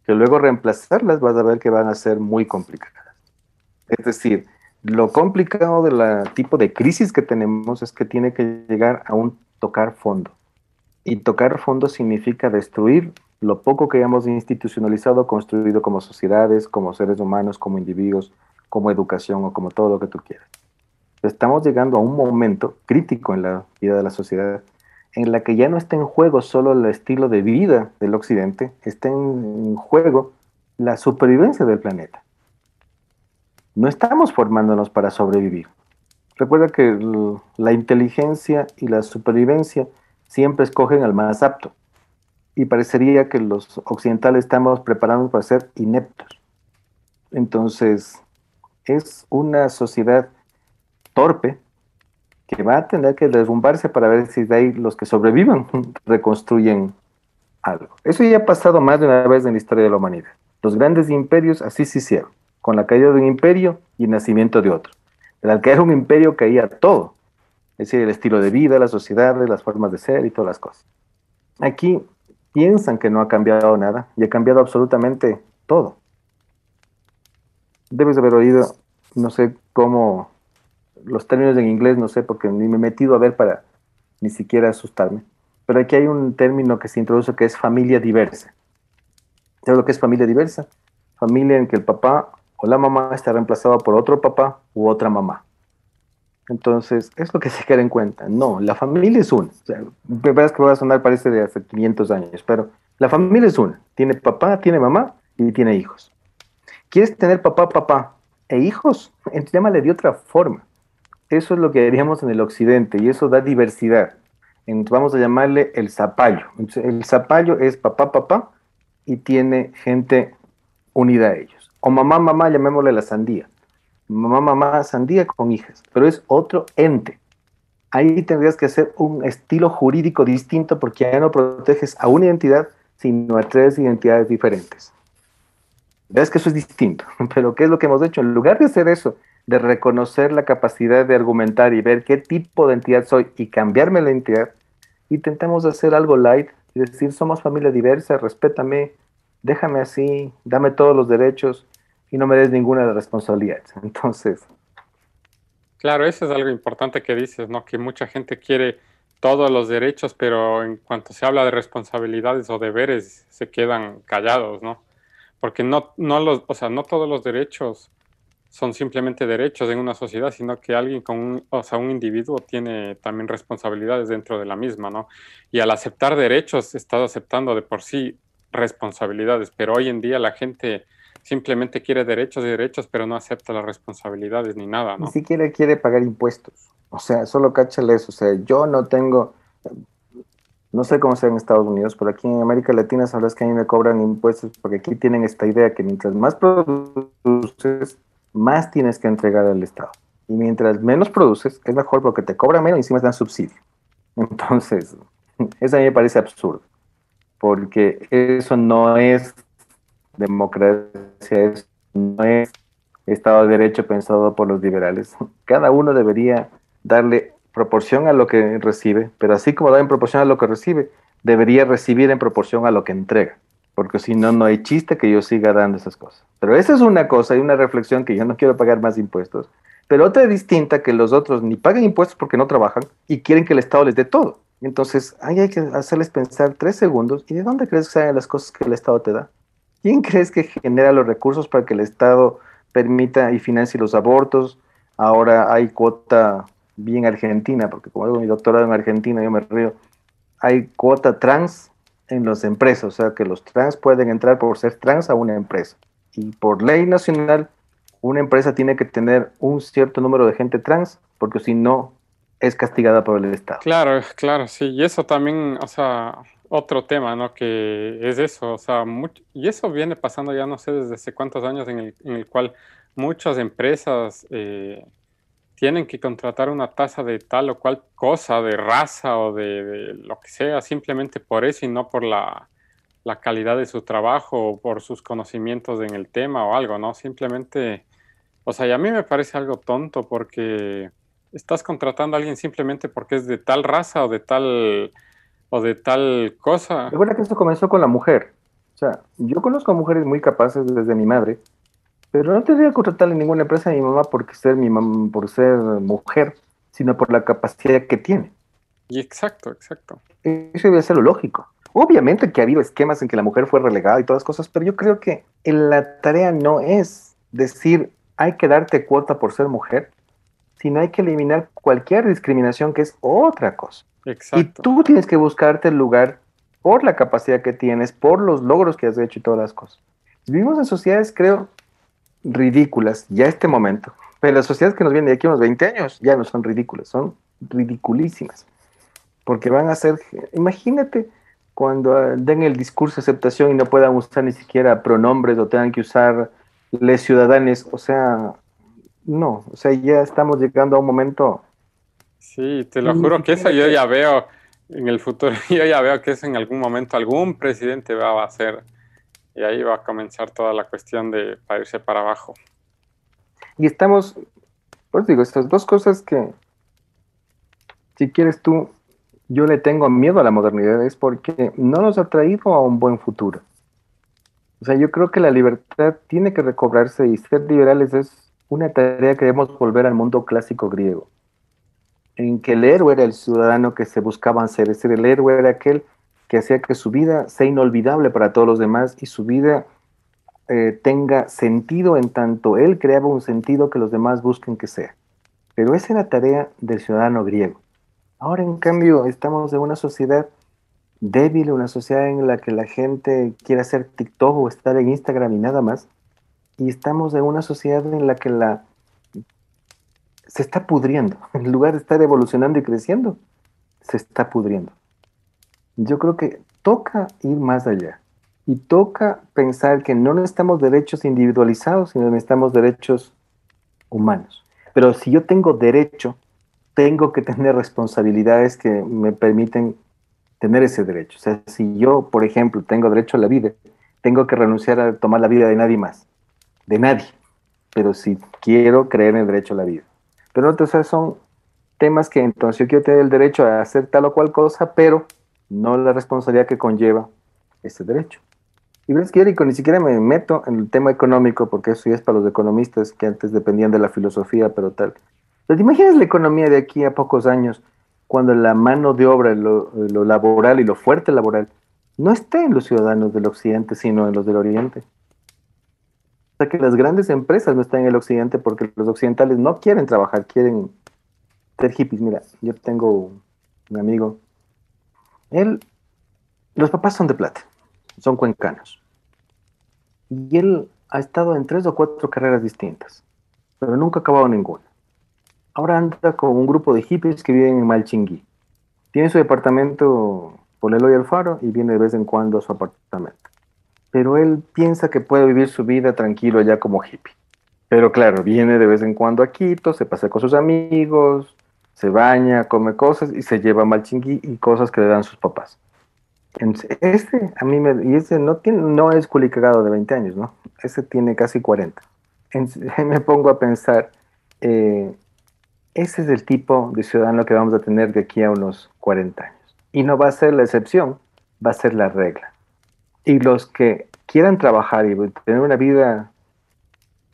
que luego reemplazarlas vas a ver que van a ser muy complicadas. Es decir, lo complicado del tipo de crisis que tenemos es que tiene que llegar a un tocar fondo. Y tocar fondo significa destruir lo poco que hayamos institucionalizado, construido como sociedades, como seres humanos, como individuos, como educación o como todo lo que tú quieras. Estamos llegando a un momento crítico en la vida de la sociedad en la que ya no está en juego solo el estilo de vida del occidente, está en juego la supervivencia del planeta. No estamos formándonos para sobrevivir. Recuerda que la inteligencia y la supervivencia siempre escogen al más apto. Y parecería que los occidentales estamos preparados para ser ineptos. Entonces, es una sociedad torpe que va a tener que derrumbarse para ver si de ahí los que sobrevivan reconstruyen algo. Eso ya ha pasado más de una vez en la historia de la humanidad. Los grandes imperios así se hicieron, con la caída de un imperio y el nacimiento de otro. Al caer un imperio caía todo, es decir, el estilo de vida, las sociedades, las formas de ser y todas las cosas. Aquí piensan que no ha cambiado nada y ha cambiado absolutamente todo. Debes haber oído, no sé cómo los términos en inglés no sé porque ni me he metido a ver para ni siquiera asustarme. Pero aquí hay un término que se introduce que es familia diversa. ¿Sabes lo que es familia diversa? Familia en que el papá o la mamá está reemplazado por otro papá u otra mamá. Entonces, es lo que se queda en cuenta. No, la familia es una. O sea, verdad que va a sonar parece de hace 500 años, pero la familia es una. Tiene papá, tiene mamá y tiene hijos. ¿Quieres tener papá, papá e hijos? Llámale de otra forma. Eso es lo que haríamos en el occidente y eso da diversidad. Vamos a llamarle el zapallo. el zapallo es papá, papá y tiene gente unida a ellos. O mamá, mamá, llamémosle la sandía. Mamá, mamá, sandía con hijas, pero es otro ente. Ahí tendrías que hacer un estilo jurídico distinto porque ya no proteges a una identidad, sino a tres identidades diferentes. Ves que eso es distinto, pero ¿qué es lo que hemos hecho? En lugar de hacer eso de reconocer la capacidad de argumentar y ver qué tipo de entidad soy y cambiarme la identidad, intentamos hacer algo light y decir, somos familia diversa, respétame, déjame así, dame todos los derechos y no me des ninguna responsabilidad. Entonces... Claro, eso es algo importante que dices, ¿no? Que mucha gente quiere todos los derechos, pero en cuanto se habla de responsabilidades o deberes, se quedan callados, ¿no? Porque no, no, los, o sea, no todos los derechos son simplemente derechos en una sociedad, sino que alguien con, un, o sea, un individuo tiene también responsabilidades dentro de la misma, ¿no? Y al aceptar derechos, estás aceptando de por sí responsabilidades, pero hoy en día la gente simplemente quiere derechos y derechos, pero no acepta las responsabilidades ni nada, ¿no? Ni siquiera quiere pagar impuestos. O sea, solo cáchale eso. O sea, yo no tengo, no sé cómo sea en Estados Unidos, pero aquí en América Latina sabes que a mí me cobran impuestos porque aquí tienen esta idea que mientras más produces, más tienes que entregar al Estado. Y mientras menos produces, es mejor porque te cobran menos y encima te dan subsidio. Entonces, eso a mí me parece absurdo, porque eso no es democracia, eso no es Estado de Derecho pensado por los liberales. Cada uno debería darle proporción a lo que recibe, pero así como da en proporción a lo que recibe, debería recibir en proporción a lo que entrega, porque si no, no hay chiste que yo siga dando esas cosas. Pero esa es una cosa y una reflexión que yo no quiero pagar más impuestos, pero otra distinta que los otros ni pagan impuestos porque no trabajan y quieren que el Estado les dé todo. Entonces, ahí hay que hacerles pensar tres segundos, ¿y de dónde crees que salen las cosas que el Estado te da? ¿Quién crees que genera los recursos para que el Estado permita y financie los abortos? Ahora hay cuota bien argentina, porque como hago mi doctorado en Argentina, yo me río, hay cuota trans en las empresas, o sea que los trans pueden entrar por ser trans a una empresa. Y por ley nacional, una empresa tiene que tener un cierto número de gente trans, porque si no, es castigada por el Estado. Claro, claro, sí. Y eso también, o sea, otro tema, ¿no? Que es eso, o sea, y eso viene pasando ya no sé desde hace cuántos años en el, en el cual muchas empresas eh, tienen que contratar una tasa de tal o cual cosa, de raza o de, lo que sea, simplemente por eso y no por la, calidad de su trabajo o por sus conocimientos en el tema o algo, ¿no? Simplemente, o sea, y a mí me parece algo tonto porque estás contratando a alguien simplemente porque es de tal raza o de tal o de tal cosa. Recuerda que esto comenzó con la mujer. O sea, yo conozco a mujeres muy capaces desde mi madre pero no tendría que contratarle ninguna empresa a mi mamá porque ser mi mamá, por ser mujer, sino por la capacidad que tiene. Y exacto, exacto. Eso debe ser lo lógico. Obviamente que ha habido esquemas en que la mujer fue relegada y todas las cosas, pero yo creo que la tarea no es decir hay que darte cuota por ser mujer, sino hay que eliminar cualquier discriminación que es otra cosa. Exacto. Y tú tienes que buscarte el lugar por la capacidad que tienes, por los logros que has hecho y todas las cosas. Vivimos en sociedades, creo, ridículas ya este momento, pero las sociedades que nos vienen de aquí a unos 20 años ya no son ridículas, son ridiculísimas. Porque van a ser, imagínate cuando ah, den el discurso de aceptación y no puedan usar ni siquiera pronombres o tengan que usar les ciudadanos, o sea, no, o sea, ya estamos llegando a un momento. Sí, te lo juro que eso yo ya veo en el futuro, yo ya veo que eso en algún momento algún presidente va a hacer y ahí va a comenzar toda la cuestión de para irse para abajo. Y estamos, pues digo, estas dos cosas que, si quieres tú, yo le tengo miedo a la modernidad, es porque no nos ha traído a un buen futuro. O sea, yo creo que la libertad tiene que recobrarse y ser liberales es una tarea que debemos volver al mundo clásico griego, en que el héroe era el ciudadano que se buscaba ser, es decir, el héroe era aquel que hacía que su vida sea inolvidable para todos los demás y su vida eh, tenga sentido en tanto él creaba un sentido que los demás busquen que sea. Pero esa era tarea del ciudadano griego. Ahora, en cambio, estamos en una sociedad débil, una sociedad en la que la gente quiere hacer TikTok o estar en Instagram y nada más. Y estamos en una sociedad en la que la se está pudriendo. En lugar de estar evolucionando y creciendo, se está pudriendo yo creo que toca ir más allá y toca pensar que no necesitamos derechos individualizados, sino necesitamos derechos humanos. Pero si yo tengo derecho, tengo que tener responsabilidades que me permiten tener ese derecho. O sea, si yo, por ejemplo, tengo derecho a la vida, tengo que renunciar a tomar la vida de nadie más, de nadie. Pero si quiero creer en el derecho a la vida. Pero entonces son temas que entonces yo quiero tener el derecho a hacer tal o cual cosa, pero no la responsabilidad que conlleva ese derecho. Y que ni siquiera me meto en el tema económico, porque eso ya es para los economistas que antes dependían de la filosofía, pero tal. ¿Te imaginas la economía de aquí a pocos años cuando la mano de obra, lo, lo laboral y lo fuerte laboral no está en los ciudadanos del occidente, sino en los del oriente. O sea que las grandes empresas no están en el occidente porque los occidentales no quieren trabajar, quieren ser hippies. Mira, yo tengo un amigo. Él, los papás son de plata, son cuencanos. Y él ha estado en tres o cuatro carreras distintas, pero nunca ha acabado ninguna. Ahora anda con un grupo de hippies que viven en Malchingui. Tiene su departamento por el Alfaro y viene de vez en cuando a su apartamento pero él piensa que puede vivir su vida tranquilo allá como hippie. Pero claro, viene de vez en cuando a Quito, se pasa con sus amigos, se baña, come cosas y se lleva malchingui y cosas que le dan sus papás. Este, a mí me, y ese no, tiene, no es culicagado de 20 años, ¿no? Ese tiene casi 40. me pongo a pensar, eh, ese es el tipo de ciudadano que vamos a tener de aquí a unos 40 años. Y no va a ser la excepción, va a ser la regla. Y los que quieran trabajar y tener una vida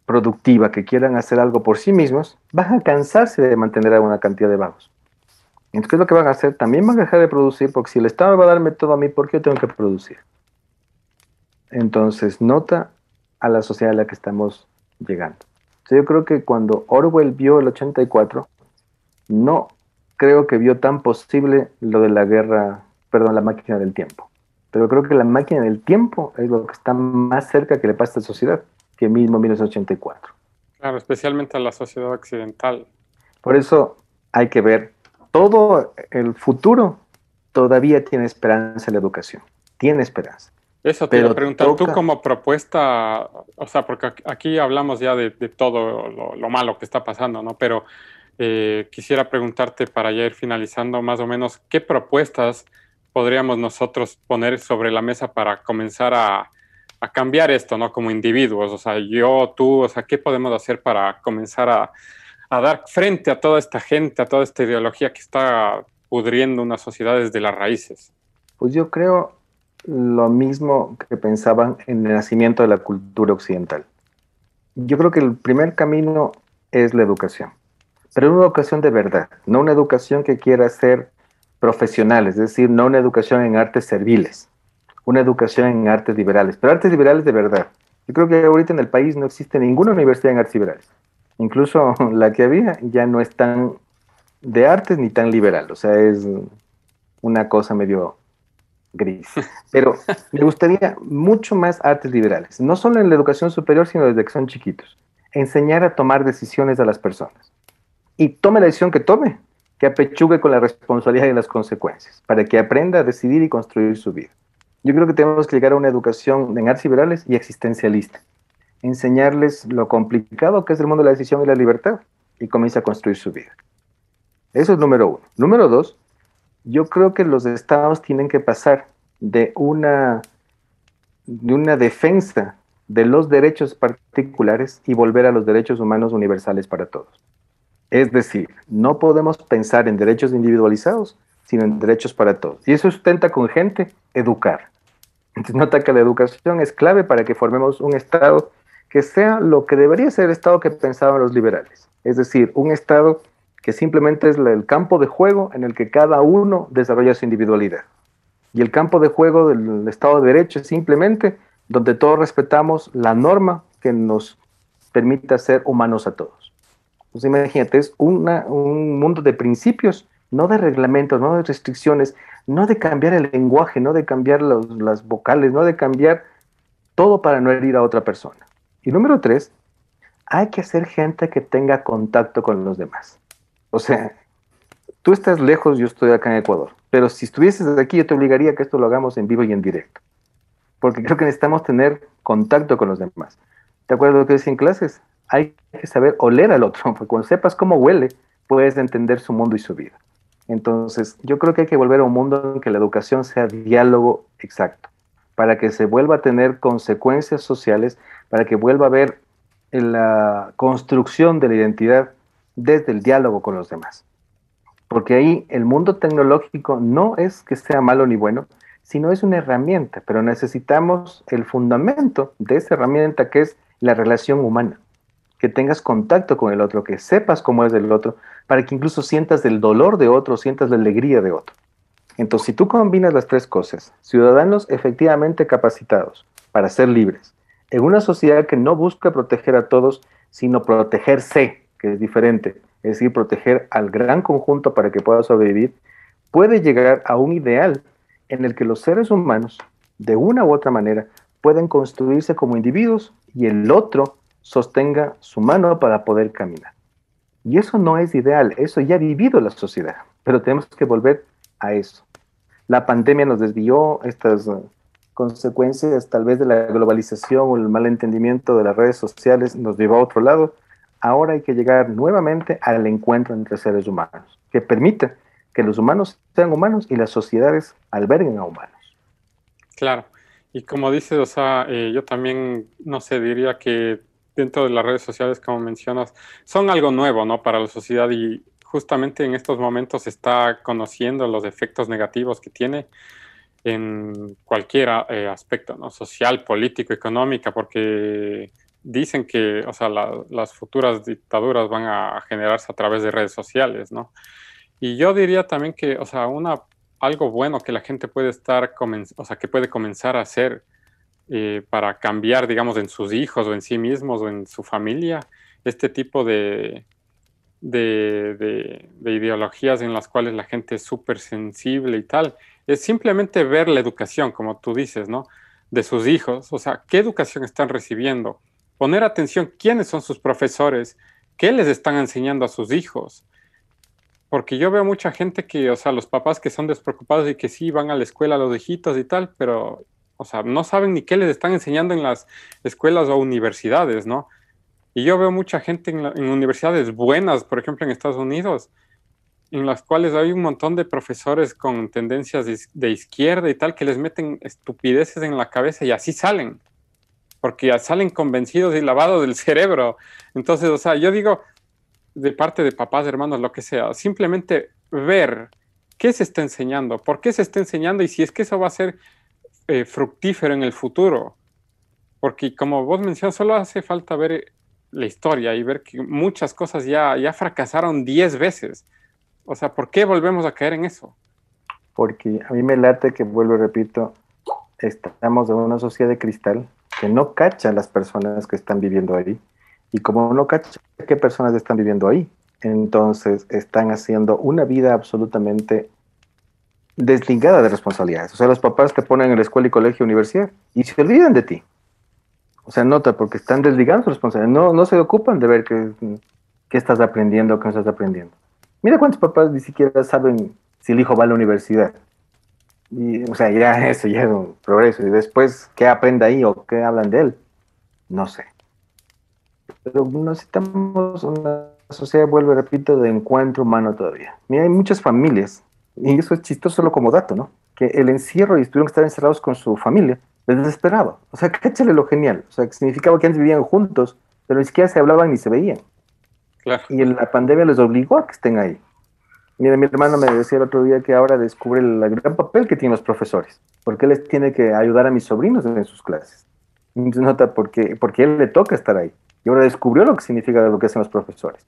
productiva, que quieran hacer algo por sí mismos, van a cansarse de mantener a una cantidad de vagos. Entonces, ¿qué es lo que van a hacer? También van a dejar de producir, porque si el Estado va a darme todo a mí, ¿por qué yo tengo que producir? Entonces, nota a la sociedad a la que estamos llegando. yo creo que cuando Orwell vio el 84, no creo que vio tan posible lo de la guerra, perdón, la máquina del tiempo. Pero creo que la máquina del tiempo es lo que está más cerca que le pasa a la sociedad que mismo 1984. Claro, especialmente a la sociedad occidental. Por eso hay que ver todo el futuro todavía tiene esperanza en la educación. Tiene esperanza. Eso te a preguntar, tú como propuesta, o sea, porque aquí hablamos ya de, todo lo, malo que está pasando, ¿no? Pero eh, quisiera preguntarte para ya ir finalizando más o menos, ¿qué propuestas podríamos nosotros poner sobre la mesa para comenzar a, cambiar esto, ¿no? Como individuos, o sea, yo, tú, o sea, ¿qué podemos hacer para comenzar a, dar frente a toda esta gente, a toda esta ideología que está pudriendo una sociedad desde las raíces? Pues yo creo lo mismo que pensaban en el nacimiento de la cultura occidental. Yo creo que el primer camino es la educación, pero una educación de verdad, no una educación que quiera ser profesionales, es decir, no una educación en artes serviles, una educación en artes liberales, pero artes liberales de verdad. Yo creo que ahorita en el país no existe ninguna universidad en artes liberales. Incluso la que había ya no es tan de artes ni tan liberal, o sea, es una cosa medio gris. Pero me gustaría mucho más artes liberales, no solo en la educación superior, sino desde que son chiquitos. Enseñar a tomar decisiones a las personas. Y tome la decisión que tome, que apechugue con la responsabilidad y las consecuencias, para que aprenda a decidir y construir su vida. Yo creo que tenemos que llegar a una educación en artes liberales y existencialista. Enseñarles lo complicado que es el mundo de la decisión y la libertad y comienza a construir su vida. Eso es número uno. Número dos, yo creo que los estados tienen que pasar de una, de una defensa de los derechos particulares y volver a los derechos humanos universales para todos. Es decir, no podemos pensar en derechos individualizados, sino en derechos para todos. Y eso sustenta con gente educar. Entonces nota que la educación es clave para que formemos un Estado que sea lo que debería ser el Estado que pensaban los liberales. Es decir, un Estado que simplemente es el campo de juego en el que cada uno desarrolla su individualidad. Y el campo de juego del Estado de Derecho es simplemente donde todos respetamos la norma que nos permita ser humanos a todos. Pues imagínate, es un mundo de principios, no de reglamentos, no de restricciones, no de cambiar el lenguaje, no de cambiar las vocales, no de cambiar todo para no herir a otra persona. Y número tres, hay que hacer gente que tenga contacto con los demás. O sea, tú estás lejos, yo estoy acá en Ecuador, pero si estuvieses aquí yo te obligaría a que esto lo hagamos en vivo y en directo, porque creo que necesitamos tener contacto con los demás. ¿Te acuerdas de lo que decía en clases? hay que saber oler al otro, porque cuando sepas cómo huele, puedes entender su mundo y su vida. Entonces, yo creo que hay que volver a un mundo en que la educación sea diálogo exacto, para que se vuelva a tener consecuencias sociales, para que vuelva a haber la construcción de la identidad desde el diálogo con los demás. Porque ahí el mundo tecnológico no es que sea malo ni bueno, sino es una herramienta, pero necesitamos el fundamento de esa herramienta que es la relación humana que tengas contacto con el otro, que sepas cómo es el otro, para que incluso sientas el dolor de otro, sientas la alegría de otro. Entonces, si tú combinas las tres cosas, ciudadanos efectivamente capacitados para ser libres, en una sociedad que no busca proteger a todos, sino protegerse, que es diferente, es decir, proteger al gran conjunto para que pueda sobrevivir, puede llegar a un ideal en el que los seres humanos, de una u otra manera, pueden construirse como individuos y el otro sostenga su mano para poder caminar. Y eso no es ideal, eso ya ha vivido la sociedad, pero tenemos que volver a eso. La pandemia nos desvió estas uh, consecuencias tal vez de la globalización o el malentendimiento de las redes sociales, nos llevó a otro lado. Ahora hay que llegar nuevamente al encuentro entre seres humanos, que permita que los humanos sean humanos y las sociedades alberguen a humanos. Claro, y como dices, o sea, eh, yo también, no sé, diría que dentro de las redes sociales, como mencionas, son algo nuevo, ¿no? Para la sociedad y justamente en estos momentos está conociendo los efectos negativos que tiene en cualquier eh, aspecto, ¿no? Social, político, económica, porque dicen que, o sea, las futuras dictaduras van a generarse a través de redes sociales, ¿no? Y yo diría también que, o sea, una, algo bueno que la gente puede estar, o sea, que puede comenzar a hacer eh, para cambiar, digamos, en sus hijos o en sí mismos o en su familia, este tipo de, de, ideologías en las cuales la gente es súper sensible y tal, es simplemente ver la educación, como tú dices, ¿no? De sus hijos, o sea, qué educación están recibiendo, poner atención quiénes son sus profesores, qué les están enseñando a sus hijos. Porque yo veo mucha gente que, o sea, los papás que son despreocupados y que sí van a la escuela los hijitos y tal, pero o sea, no saben ni qué les están enseñando en las escuelas o universidades, ¿no? Y yo veo mucha gente en, universidades buenas, por ejemplo en Estados Unidos, en las cuales hay un montón de profesores con tendencias de, izquierda y tal que les meten estupideces en la cabeza y así salen, porque salen convencidos y lavados del cerebro. Entonces, o sea, yo digo, de parte de papás, hermanos, lo que sea, simplemente ver qué se está enseñando, por qué se está enseñando y si es que eso va a ser eh, fructífero en el futuro. Porque como vos mencionas, solo hace falta ver la historia y ver que muchas cosas ya, ya fracasaron 10 veces. O sea, ¿por qué volvemos a caer en eso? Porque a mí me late que, vuelvo y repito, estamos en una sociedad de cristal que no cacha a las personas que están viviendo ahí. Y como no cacha qué personas están viviendo ahí, entonces están haciendo una vida absolutamente desligada de responsabilidades. O sea, los papás te ponen en la escuela y colegio, universidad y se olvidan de ti. O sea, nota, porque están desligando su responsabilidad. No, no se ocupan de ver qué, qué estás aprendiendo qué no estás aprendiendo. Mira cuántos papás ni siquiera saben si el hijo va a la universidad. Y, o sea, ya eso ya es un progreso. Y después, ¿qué aprende ahí o qué hablan de él? No sé. Pero necesitamos una sociedad, vuelvo repito, de encuentro humano todavía. Mira, hay muchas familias y eso es chistoso solo como dato, ¿no? Que el encierro y estuvieron que estar encerrados con su familia, les desesperaba. O sea, cáchale lo genial. O sea, que significaba que antes vivían juntos, pero ni siquiera se hablaban ni se veían. Claro. Y la pandemia les obligó a que estén ahí. Mira, mi hermano me decía el otro día que ahora descubre el gran papel que tienen los profesores, porque él les tiene que ayudar a mis sobrinos en sus clases. Nota porque, porque él le toca estar ahí. Y ahora descubrió lo que significa lo que hacen los profesores.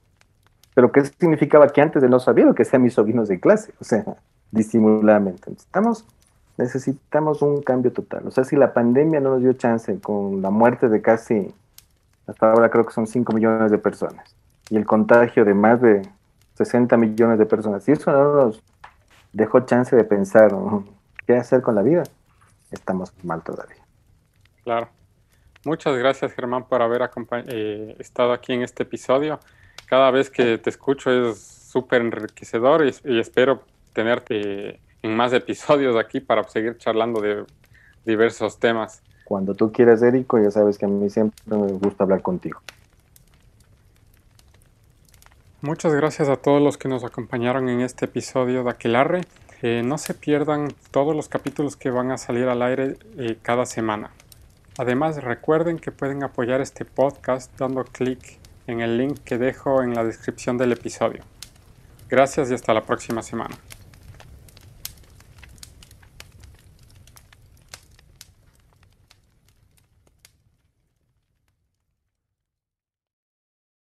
Pero ¿qué significaba que antes de no sabía lo que hacían mis sobrinos de clase? O sea, disimuladamente. Estamos, necesitamos un cambio total. O sea, si la pandemia no nos dio chance con la muerte de casi, hasta ahora creo que son 5 millones de personas, y el contagio de más de 60 millones de personas, si eso no nos dejó chance de pensar qué hacer con la vida, estamos mal todavía. Claro. Muchas gracias, Germán, por haber eh, estado aquí en este episodio cada vez que te escucho es súper enriquecedor y, espero tenerte en más episodios aquí para seguir charlando de diversos temas. Cuando tú quieras, Érico, ya sabes que a mí siempre me gusta hablar contigo. Muchas gracias a todos los que nos acompañaron en este episodio de Aquelarre. Eh, no se pierdan todos los capítulos que van a salir al aire eh, cada semana. Además, recuerden que pueden apoyar este podcast dando clic en el link que dejo en la descripción del episodio. Gracias y hasta la próxima semana.